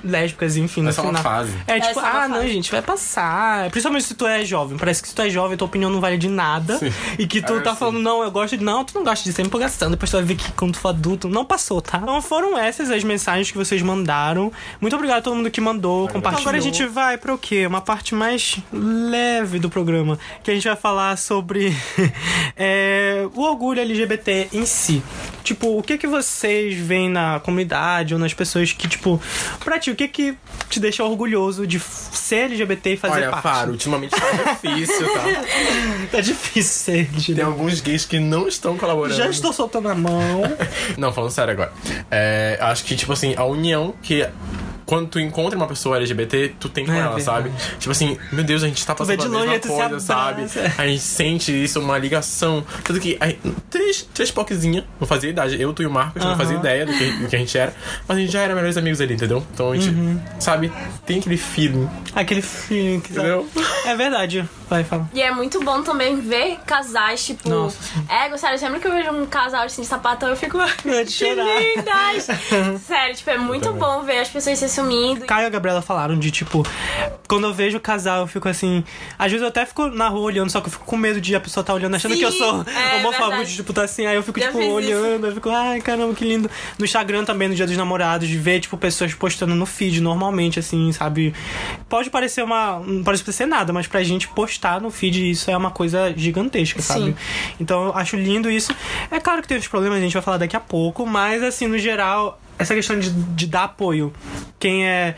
Lésbicas, enfim. É no só uma fase. É É tipo, só uma ah, não, gente, vai passar. Principalmente se tu é jovem. Parece que se tu é jovem, tua opinião não vale de nada. Sim. E que tu Ah, tá sim. falando, não, eu gosto de. Não, tu não gosta disso, é empolgação. Depois tu vai ver que quando tu for adulto, não passou, tá? Então foram essas as mensagens que vocês mandaram. Muito obrigado a todo mundo que mandou, compartilhou. Agora a gente vai pra o quê? Uma parte mais leve do programa. Que a gente vai falar sobre [laughs] é, o orgulho LGBT em si. Tipo, o que que vocês veem na comunidade ou nas pessoas que, tipo, pra ti, o que que te deixa orgulhoso de ser LGBT e fazer Olha, parte? Faro, ultimamente tá difícil, tá? [laughs] Tá difícil ser LGBT. Tem alguns gays que não estão colaborando. Já estou soltando a mão. [laughs] Não, falando sério agora. É, acho que, tipo assim, a união que. Quando tu encontra uma pessoa LGBT, tu tem com É ela, verdade. sabe? Tipo assim, meu Deus, a gente tá passando pela mesma coisa, sabe? A gente sente isso, uma ligação. Tudo que. aí, três, três poquezinha, não fazia idade. Eu, tu e o Marcos, não Aham. fazia ideia do que, do que a gente era. Mas a gente já era melhores amigos ali, entendeu? Então a gente, Uhum. sabe, tem aquele feeling, Aquele feeling que entendeu? É verdade. Vai, fala. E é muito bom também ver casais, tipo. Nossa. É, sério, sempre que eu vejo um casal assim de sapatão, eu fico. [laughs] [laughs] De que chorar. lindas! [laughs] sério, tipo, é muito bom ver as pessoas se assumindo. Caio e a Gabriela falaram de tipo, quando eu vejo o casal, eu fico assim. Às vezes eu até fico na rua olhando, só que eu fico com medo de a pessoa tá olhando, achando Sim, que eu sou é homofóbico, de tipo, tá assim, aí eu fico, Já tipo, fiz isso. olhando, eu fico, ai, caramba, que lindo. No Instagram também, no dia dos namorados, de ver, tipo, pessoas postando no feed normalmente, assim, sabe? Pode parecer uma. Não pode parecer nada, mas pra gente postar no feed isso é uma coisa gigantesca, sabe? Sim. Então eu acho lindo isso. É claro que tem os problemas, a gente vai falar daqui a pouco, mas assim, no geral, essa questão de, de dar apoio. Quem é.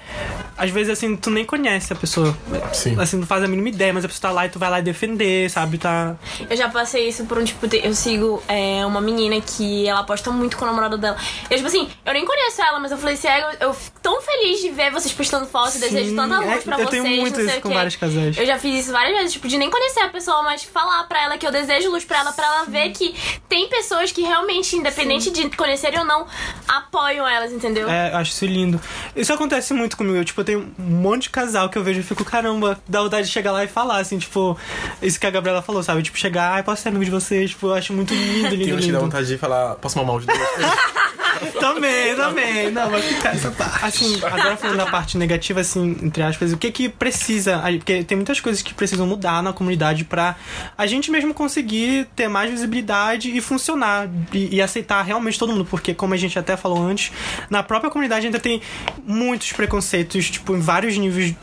Às vezes, assim, tu nem conhece a pessoa. Sim. Assim, não faz a mínima ideia, mas a pessoa tá lá e tu vai lá e defender, sabe? Tá. Eu já passei isso por um, tipo, eu sigo é, uma menina que ela posta muito com o namorado dela. Eu, tipo assim, eu nem conheço ela, mas eu falei assim, "É, eu, eu fico tão feliz de ver vocês postando fotos, Sim, desejo tanta luz é, pra eu vocês, tenho muito não sei isso com vários casais. Eu já fiz isso várias vezes, tipo, de nem conhecer a pessoa, mas falar pra ela que eu desejo luz pra ela, pra ela ver que tem pessoas que realmente, independente de conhecerem ou não, apoiam elas, entendeu? É, eu acho isso lindo. Isso acontece muito comigo. Eu, tipo, eu tenho um monte de casal que eu vejo e fico, caramba, dá vontade de chegar lá e falar, assim, tipo, isso que a Gabriela falou, sabe? Tipo, chegar, ai, posso ser amigo de vocês? Tipo, eu acho muito lindo, [laughs] Tem lindo, que dá lindo. vontade de falar, posso mamar os dois? [laughs] [laughs] Também, também. Não, vai ficar essa parte. Assim, agora falando da parte negativa, assim, entre aspas, o que que precisa... Porque tem muitas coisas que precisam mudar na comunidade pra a gente mesmo conseguir ter mais visibilidade e funcionar. E, e aceitar realmente todo mundo. Porque, como a gente até falou antes, na própria comunidade ainda tem muitos preconceitos, tipo, em vários níveis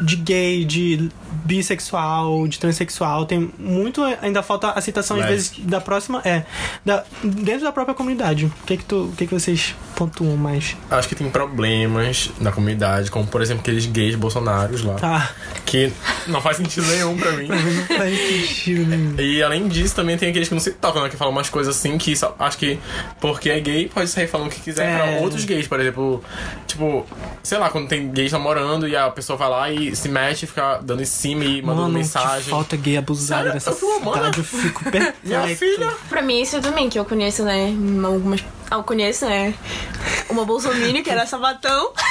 de gay, de bissexual, de transexual. Tem muito... Ainda falta aceitação, às vezes, da próxima... É, da, dentro da própria comunidade. O que que, tu, o que que vocês pontuam mais? Acho que tem problemas na comunidade, como por exemplo aqueles gays bolsonaros lá. Tá. Que não faz sentido nenhum pra mim. [laughs] Não faz sentido nenhum. E além disso, também tem aqueles que não se tocam, né? Que falam umas coisas assim que só, acho que porque é gay, pode sair falando o que quiser É. pra outros gays, por exemplo. Tipo, sei lá, quando tem gays namorando e a pessoa vai lá e se mete e fica dando em cima e mandando Mano, mensagem. que falta gay abusada mano. cidade. Eu fico [laughs] perfeito. Minha filha! Pra mim, isso também, que eu conheço, né? Algumas. Eu conheço, né? Uma Bolsonaro que era sabatão. [laughs]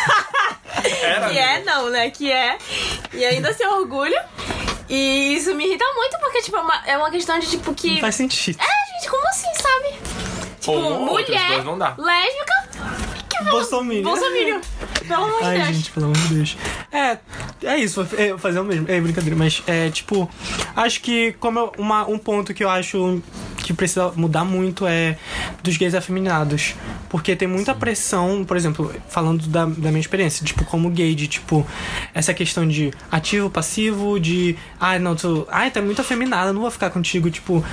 Era, que é, não, né? Que é. E ainda se orgulho. E isso me irrita muito, porque, tipo, é uma, é uma questão de, tipo, que. Não faz sentido. É, gente, como assim, sabe? Tipo, Ou mulher, não dá. lésbica. Que Bolsominion. Bolsominion. Pelo amor de Ai, Deus. gente, pelo amor de Deus. É, é isso, é, vou fazer o mesmo. É brincadeira, mas é tipo, acho que como eu- uma, um ponto que eu acho que precisa mudar muito é dos gays afeminados. Porque tem muita pressão, por exemplo, falando da, da minha experiência, tipo, como gay, de tipo, essa questão de ativo, passivo, de ai, não, tu. Ai, tá muito afeminada, não vou ficar contigo, tipo.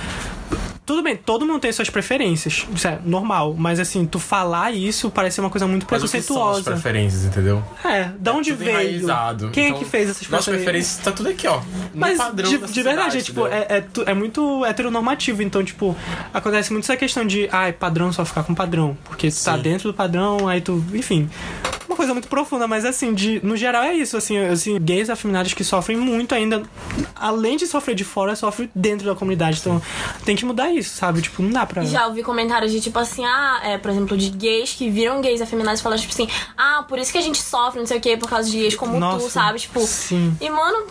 Tudo bem, todo mundo tem suas preferências, isso é normal, mas assim, tu falar isso parece ser uma coisa muito Mas são as preconceituosa. preferências, entendeu? É, da onde Tudo veio? enraizado. Quem é Então, que fez essas Nossas preferências? preferências tá tudo aqui, ó. Mas de, de verdade, é, tipo, é, é, é muito heteronormativo, então, tipo, acontece muito essa questão de, ai, padrão só ficar com padrão, porque tu tá dentro do padrão, aí tu, enfim. Coisa muito profunda, mas assim, de, no geral é isso, assim, assim, gays afeminados que sofrem muito ainda, além de sofrer de fora, sofrem dentro da comunidade, então tem que mudar isso, sabe? Tipo, não dá pra... Já ouvi comentários de tipo assim, ah, é, por exemplo, de gays que viram gays afeminados e falaram, tipo assim, ah, por isso que a gente sofre, não sei o quê, por causa de gays como Nossa, tu, sabe? Tipo. sim. E, mano,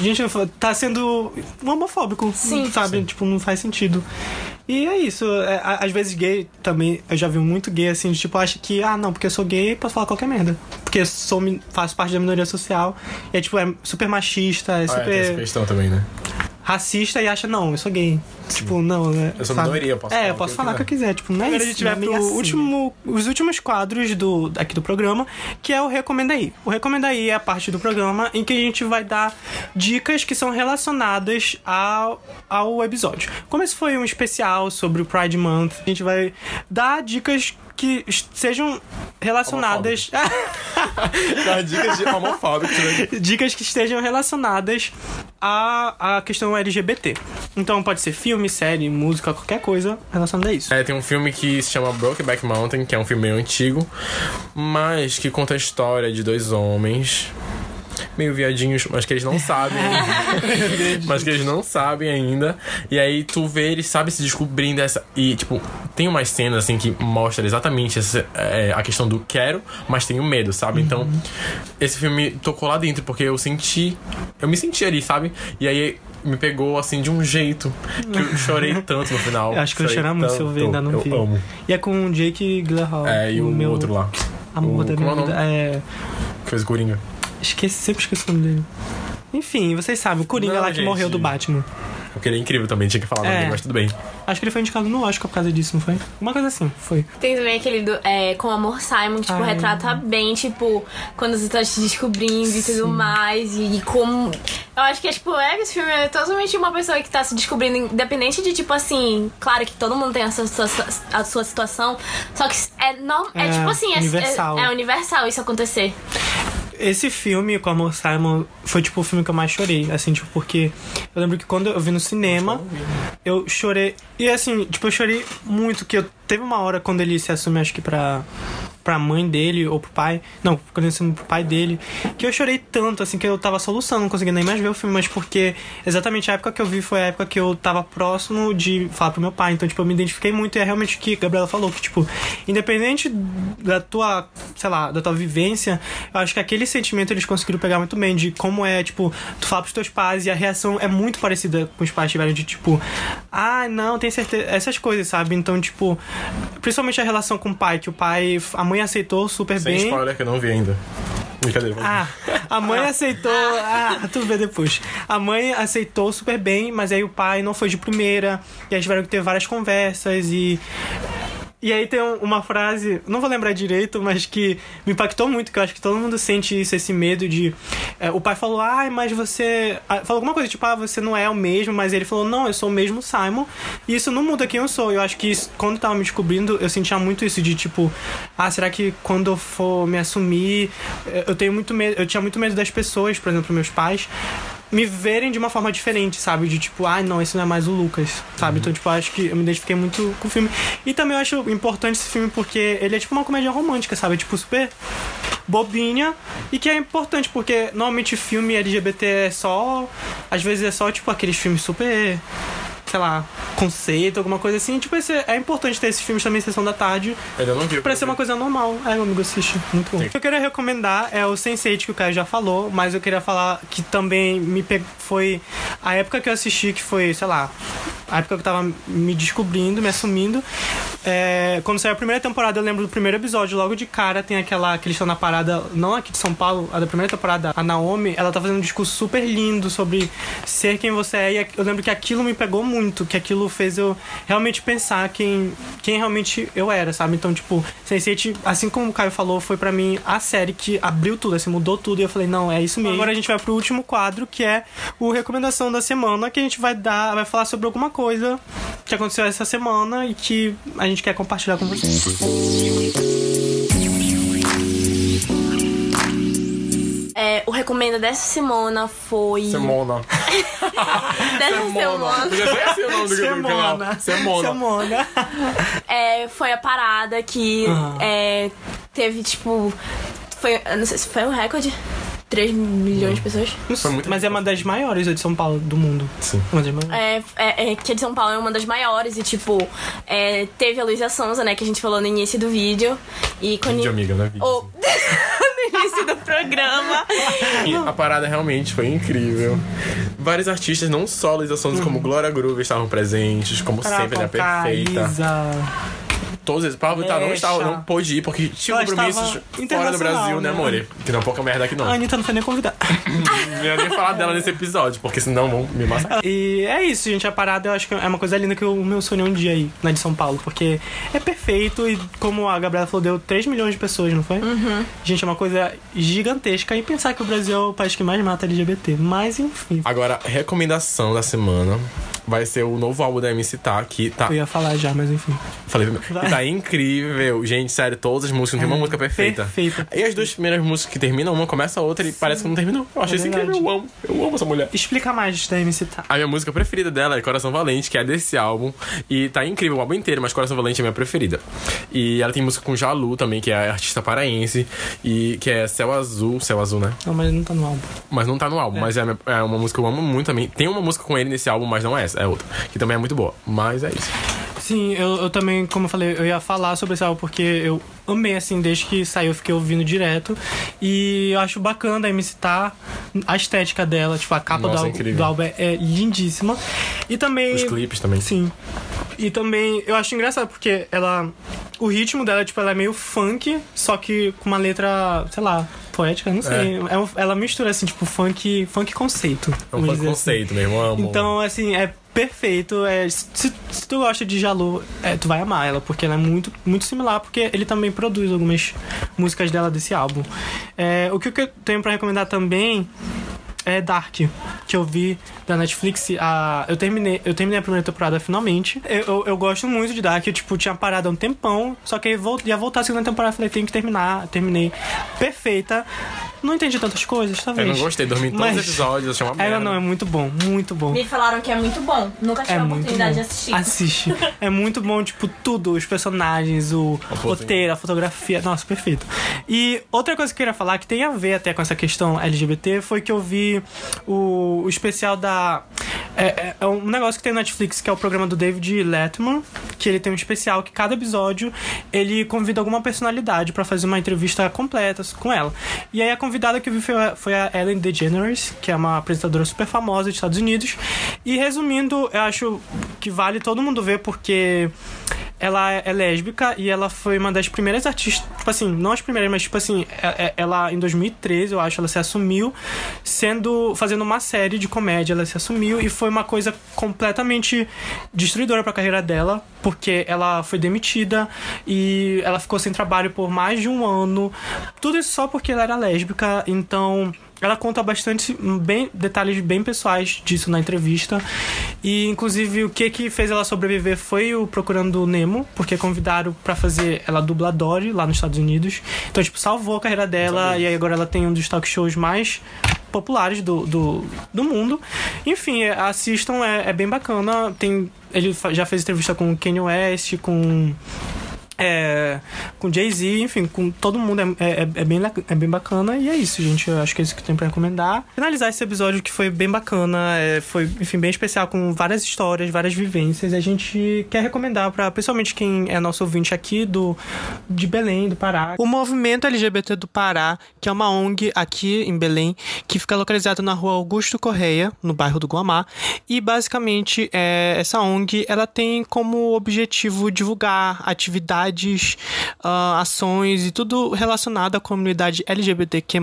Gente, tá sendo homofóbico. Sim. Sabe? Tipo, não faz sentido. E é isso. é, às vezes gay também, eu já vi muito gay assim, de, tipo, acha que, ah, não, porque eu sou gay, posso falar qualquer merda. Porque sou, faço parte da minoria social. E é tipo, é super machista, é Ah, é, tem essa super questão também, né? Racista e acha, não, eu sou gay. Tipo, não, né? Eu sou minoria, eu posso É, falar eu posso falar o que eu quiser. Tipo, não é Agora isso. a gente vai não é pro assim. último- os últimos quadros do, aqui do programa, que é o Recomenda Aí. O Recomenda Aí é a parte do programa em que a gente vai dar dicas que são relacionadas ao, ao episódio. Como esse foi um especial sobre o Pride Month, a gente vai dar dicas que sejam relacionadas. Dicas de homofóbicos, né? [laughs] dicas que estejam relacionadas à, à questão LGBT. Então pode ser filme, série, música, qualquer coisa relacionada a isso. É, tem um filme que se chama Brokeback Mountain, que é um filme meio antigo, mas que conta a história de dois homens meio viadinhos, mas que eles não sabem. [laughs] mas que eles não sabem ainda. E aí tu vê eles, sabe, se descobrindo essa. E, tipo, tem umas cenas assim que mostra exatamente essa, é, a questão do quero, mas tenho medo, sabe? Então, esse filme tocou lá dentro, porque eu senti. Eu me senti ali, sabe? E aí. Me pegou assim de um jeito que eu chorei [laughs] tanto no final. Eu acho que eu Chorei chorar muito se eu ver, ainda não eu vi. amo. E é com o Jake Gyllenhaal. É, e o, meu outro lá. Amor O- da como minha é o vida. nome? É. Que fez Coringa. Esqueci, sempre esqueço o nome dele. Enfim, vocês sabem, o Coringa Não, lá que gente. morreu do Batman. Porque ele é incrível também, tinha que falar o nome É. dele, mas tudo bem. Acho que ele foi indicado no Oscar por causa disso, não foi? Uma coisa assim, foi. tem também aquele do, é, com Amor Simon, que, tipo, Ai. retrata bem, tipo, quando você tá se descobrindo e tudo mais. E, e como. Eu acho que, é, tipo, é, esse filme é totalmente uma pessoa que tá se descobrindo, independente de, tipo assim, claro que todo mundo tem a sua, situa- a sua situação. Só que é, norm, é, É, tipo assim, é- universal. É, é universal isso acontecer. Esse filme com Amor Simon foi tipo o filme que eu mais chorei, assim, tipo, porque eu lembro que quando eu vi no cinema, eu chorei. E assim, tipo, eu chorei muito, que eu teve uma hora quando ele se assume, acho que pra, pra mãe dele ou pro pai. Não, assume pro pai dele, que eu chorei tanto, assim, que eu tava soluçando, não conseguia nem mais ver o filme, mas porque exatamente a época que eu vi foi a época que eu tava próximo de falar pro meu pai. Então, tipo, eu me identifiquei muito e é realmente o que a Gabriela falou, que, tipo, independente da tua, sei lá, da tua vivência, eu acho que aquele sentimento eles conseguiram pegar muito bem de como é, tipo, tu fala pros teus pais e a reação é muito parecida com os pais tiveram de tipo, ah, não, tem certeza, essas coisas, sabe? Então, tipo, principalmente a relação com o pai, que o pai, a mãe aceitou super Sem bem. spoiler que eu não vi ainda. Brincadeira. Ah, a mãe aceitou. Ah, tu vê depois. A mãe aceitou super bem, mas aí o pai não foi de primeira. E aí tiveram que ter várias conversas e. E aí tem um- uma frase, não vou lembrar direito, mas que me impactou muito, que eu acho que todo mundo sente isso, esse medo de. é, o pai falou, ai, mas você. ah, Falou alguma coisa, tipo, ah, você não é o mesmo, mas ele falou, não, eu sou o mesmo Simon. E isso não muda quem eu sou. Eu acho que isso, quando eu tava me descobrindo, eu sentia muito isso de tipo, ah, será que quando eu for me assumir, eh, eu tenho muito medo. Eu tinha muito medo das pessoas, por exemplo, meus pais me verem de uma forma diferente, sabe? De tipo, ai, não, esse não é mais o Lucas, sabe? Então, tipo, acho que eu me identifiquei muito com o filme. E também eu acho importante esse filme porque ele é tipo uma comédia romântica, sabe? Tipo, super bobinha e que é importante porque normalmente filme LGBT é só. Às vezes é só, tipo, aqueles filmes super. Sei lá, conceito, alguma coisa assim. Tipo, esse, é importante ter esses filmes também em sessão da tarde. Ainda não vi. Pra ser uma coisa normal. É, meu amigo, assiste. Muito bom. Sim. O que eu queria recomendar é o Sense8 que o Caio já falou, mas eu queria falar que também me pegou. Foi a época que eu assisti, que foi, sei lá, a época que eu tava me descobrindo, me assumindo. é, quando saiu a primeira temporada, eu lembro do primeiro episódio, logo de cara tem aquela que eles estão na parada, não aqui de São Paulo, a da primeira temporada, a Naomi, ela tá fazendo um discurso super lindo sobre ser quem você é. E eu lembro que aquilo me pegou muito, que aquilo fez eu realmente pensar quem, quem realmente eu era, sabe? Então, tipo, Sense8, assim como o Caio falou, foi para mim a série que abriu tudo, assim, mudou tudo. E eu falei, não, é isso mesmo. Agora a gente vai pro último quadro, que é o Recomendação da Semana, que a gente vai dar, vai falar sobre alguma coisa que aconteceu essa semana e que a gente quer compartilhar com vocês. É, o recomendo dessa semana foi. Semona. [laughs] dessa semana. Podia ser assim o nome do canal. Semona. Semona. Semona. É, foi a parada que Aham. é, teve, tipo. Foi. Não sei se foi um recorde. 3 milhões de pessoas. Foi muito Mas é uma das maiores de São Paulo do mundo. Sim. Uma das maiores. É, é, é, que a de São Paulo é uma das maiores e, tipo, é, teve a Luísa Sonza, né, que a gente falou no início do vídeo. E quando. Vídeo, amiga, não é vídeo. Ou- [laughs] no início do programa. E a parada realmente foi incrível. Vários artistas, não só Luísa Sonza, como Glória Groove estavam presentes, como sempre, né? Perfeita. Isa. Todos eles. Pablo Vittar não, estava, não pôde ir porque tinha Ela compromissos fora do Brasil, né, né? amore? Que não é pouca merda aqui não. A Anitta não foi nem convidada. Não ia nem falar dela nesse episódio, porque senão vão me massacrar. E é isso, gente. A parada eu acho que é uma coisa linda que o meu sonho é um dia aí, na de São Paulo. Porque é perfeito e, como a Gabriela falou, deu 3 milhões de pessoas, não foi? Gente, é uma coisa gigantesca. E pensar que o Brasil é o país que mais mata LGBT. Mas, enfim. Agora, recomendação da semana vai ser o novo álbum da MC Tá, que tá. Eu ia falar já, mas enfim. Falei primeiro. Tá incrível. Gente, sério, todas as músicas, não tem uma música perfeita. perfeita. E as duas primeiras músicas que terminam, uma começa a outra e parece que não terminou. Eu achei É isso incrível, eu amo. Eu amo essa mulher. Explica mais da MC Tá. A minha música preferida dela é Coração Valente, que é desse álbum. E tá incrível o álbum inteiro, mas Coração Valente é a minha preferida. E ela tem música com Jalu também, que é artista paraense. E que é Céu Azul. Céu Azul, né? Não, mas não tá no álbum. Mas não tá no álbum. Mas é, minha- é uma música que eu amo muito também. Tem uma música com ele nesse álbum, mas não é essa, é outra. Que também é muito boa. Mas é isso. Sim, eu, eu também, como eu falei, eu ia falar sobre esse álbum porque eu amei, assim, desde que saiu, eu fiquei ouvindo direto. E eu acho bacana da MC Tá, a estética dela, tipo, a capa Nossa, do, é do álbum é, é lindíssima. E também. Os clipes também. Sim. E também eu acho engraçado porque ela. O ritmo dela, tipo, ela é meio funk, só que com uma letra, sei lá, poética, não sei. É um- ela mistura, assim, tipo, funk, funk conceito. É um dizer assim. conceito mesmo, eu amo. Então, assim, é perfeito. É, se, se tu gosta de Jalu, é, tu vai amar ela, porque ela é muito, muito similar, porque ele também produz algumas músicas dela desse álbum. É, o que eu tenho pra recomendar também é Dark, que eu vi da Netflix. A, eu, terminei, eu terminei a primeira temporada finalmente. Eu, eu, eu gosto muito de Dark, eu tipo, tinha parado há um tempão, só que aí ia voltar a segunda temporada, falei, tenho que terminar. Terminei. Perfeita. Não entendi tantas coisas, Eu talvez. não gostei, dormi todos Mas- os episódios, achei uma É, merda. não, é muito bom, muito bom. Me falaram que é muito bom. Nunca tive É a muito oportunidade bom. de assistir. Assiste. [laughs] É muito bom, tipo, tudo. Os personagens, o foto- roteiro, a fotografia. Nossa, perfeito. E outra coisa que eu queria falar, que tem a ver até com essa questão LGBT, foi que eu vi o, o especial da... É, é- é um negócio que tem na Netflix, que é o programa do David Letterman, que ele tem um especial que cada episódio ele convida alguma personalidade pra fazer uma entrevista completa com ela. E aí a convidada que eu vi foi foi a Ellen DeGeneres, que é uma apresentadora super famosa dos Estados Unidos. E resumindo, eu acho que vale todo mundo ver porque ela é lésbica e ela foi uma das primeiras artistas, tipo assim, não as primeiras, mas tipo assim, é- é- ela em 2013, eu acho, ela se assumiu sendo fazendo uma série de comédia, ela se assumiu e foi uma coisa completamente destruidora pra carreira dela, porque ela foi demitida e ela ficou sem trabalho por mais de um ano. Tudo isso só porque ela era lésbica, então ela conta bastante bem detalhes bem pessoais disso na entrevista. E inclusive o que que fez ela sobreviver foi o Procurando Nemo, porque convidaram pra fazer ela dubla Dory lá nos Estados Unidos. Então, tipo, salvou a carreira dela e aí agora ela tem um dos talk shows mais populares do, do, do mundo. Enfim, é, assistam, é, é bem bacana. Tem, ele já fez entrevista com o Kanye West, com é, com Jay-Z, enfim, com todo mundo é, é, é, bem, é bem bacana. E é isso, gente. Eu acho que é isso que eu tenho pra recomendar. Finalizar esse episódio que foi bem bacana, é, foi, enfim, bem especial, com várias histórias, várias vivências. A gente quer recomendar para principalmente quem é nosso ouvinte aqui do, de Belém, do Pará, o Movimento LGBT do Pará, que é uma ONG aqui em Belém, que fica localizada na rua Augusto Correia, no bairro do Guamá. E basicamente, é, essa ONG ela tem como objetivo divulgar atividades atividades, uh, ações e tudo relacionado à comunidade LGBTQ+,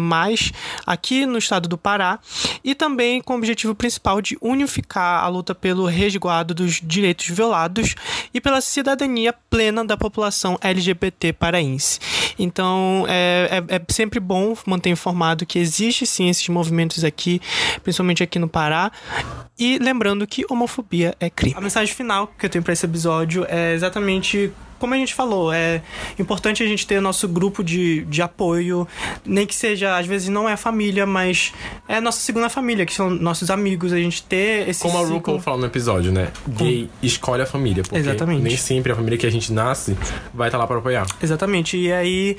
aqui no estado do Pará, e também com o objetivo principal de unificar a luta pelo resguardo dos direitos violados e pela cidadania plena da população LGBT paraense. Então, é, é, é sempre bom manter informado que existe sim esses movimentos aqui, principalmente aqui no Pará, e lembrando que homofobia é crime. A mensagem final que eu tenho para esse episódio é exatamente como a gente falou, é importante a gente ter nosso grupo de, de apoio, nem que seja, às vezes não é a família, mas é a nossa segunda família, que são nossos amigos, a gente ter esse Como ciclo... a RuPaul fala no episódio, né? Gay escolhe a família, porque Exatamente. nem sempre a família que a gente nasce vai estar lá para apoiar. Exatamente, e aí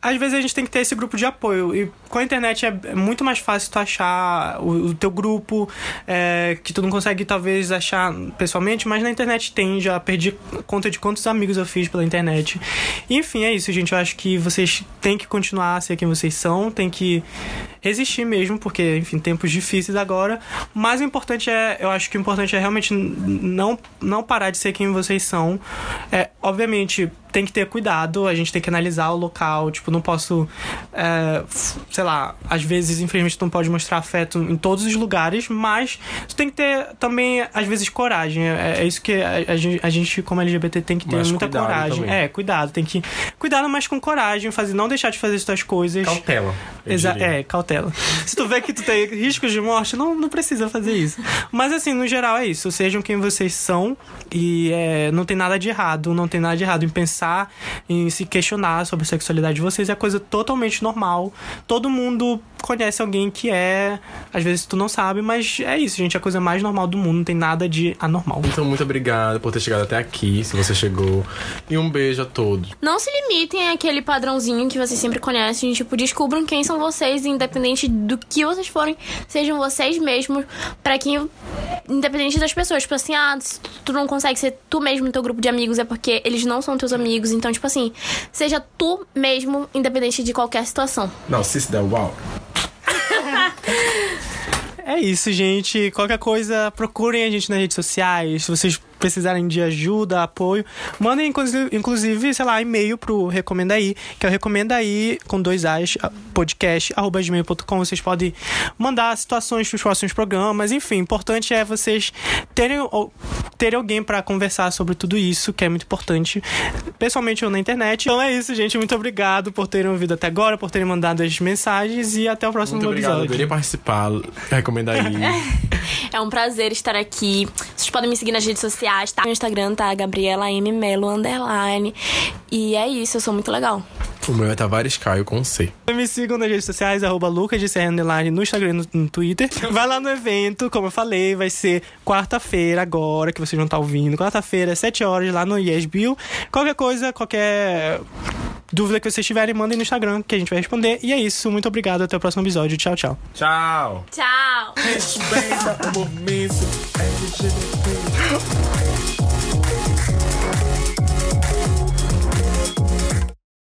às vezes a gente tem que ter esse grupo de apoio. E com a internet é muito mais fácil tu achar o, o teu grupo, é, que tu não consegue talvez achar pessoalmente, mas na internet tem. Já perdi conta de quantos amigos eu fiz pela internet. E, enfim, é isso, gente. Eu acho que vocês têm que continuar a ser quem vocês são, tem que resistir mesmo, porque, enfim, tempos difíceis agora. Mas o importante é, eu acho que o importante é realmente não, não parar de ser quem vocês são. É, obviamente, tem que ter cuidado, a gente tem que analisar o local, tipo, não posso, é, sei lá, às vezes, infelizmente, não pode mostrar afeto em todos os lugares, mas tu tem que ter também, às vezes, coragem. É, é isso que a, a, gente, a, gente, como LGBT, tem que ter mas muita coragem. Também. É, cuidado, tem que. Cuidado, mas com coragem, fazer, não deixar de fazer essas coisas. Cautela. Exa é, cautela. Se tu vê que tu tem riscos de morte, não, não precisa fazer isso. Mas assim, no geral é isso. Sejam quem vocês são e é, não tem nada de errado, não tem nada de errado em pensar, em se questionar sobre a sexualidade de vocês. É coisa totalmente normal. Todo mundo conhece alguém que é, às vezes tu não sabe, mas é isso, gente, é a coisa mais normal do mundo, não tem nada de anormal. Então, muito obrigado por ter chegado até aqui, se você chegou. E um beijo a todos. Não se limitem àquele padrãozinho que vocês sempre conhecem, tipo, descubram quem são vocês, independente do que vocês forem, sejam vocês mesmos, para quem independente das pessoas, tipo assim, ah, tu não consegue ser tu mesmo no teu grupo de amigos é porque eles não são teus amigos, então tipo assim, seja tu mesmo independente de qualquer situação. Não, se der uau. [laughs] É isso, gente. Qualquer coisa, procurem a gente nas redes sociais. Se vocês precisarem de ajuda, apoio, mandem inclusive, sei lá, e-mail pro Recomenda Aí, que é o Recomenda Aí com dois As, podcast, arroba gmail.com. Vocês podem mandar situações pros próximos programas, enfim, o importante é vocês terem, terem alguém para conversar sobre tudo isso, que é muito importante, pessoalmente ou na internet. Então é isso, gente. Muito obrigado por terem ouvido até agora, por terem mandado as mensagens e até o próximo muito episódio. Obrigado, eu participar. Recomenda aí. [laughs] é um prazer estar aqui. Vocês podem me seguir nas redes sociais sociais, tá? No Instagram tá Gabriela M Melo underline. E é isso, eu sou muito legal. O meu é Tavares Caio com C. Me sigam nas redes sociais, arroba Lucas de Serra Underline no Instagram e no, no, Twitter. Vai lá no evento, como eu falei, vai ser quarta-feira agora, que vocês não estão tá ouvindo. Quarta-feira, 7 horas, lá no Yes Bill. Qualquer coisa, qualquer dúvida que vocês tiverem, mandem no Instagram que a gente vai responder. E é isso, muito obrigado, até o próximo episódio. Tchau, tchau. Tchau. Tchau. Respeita o movimento LGBT.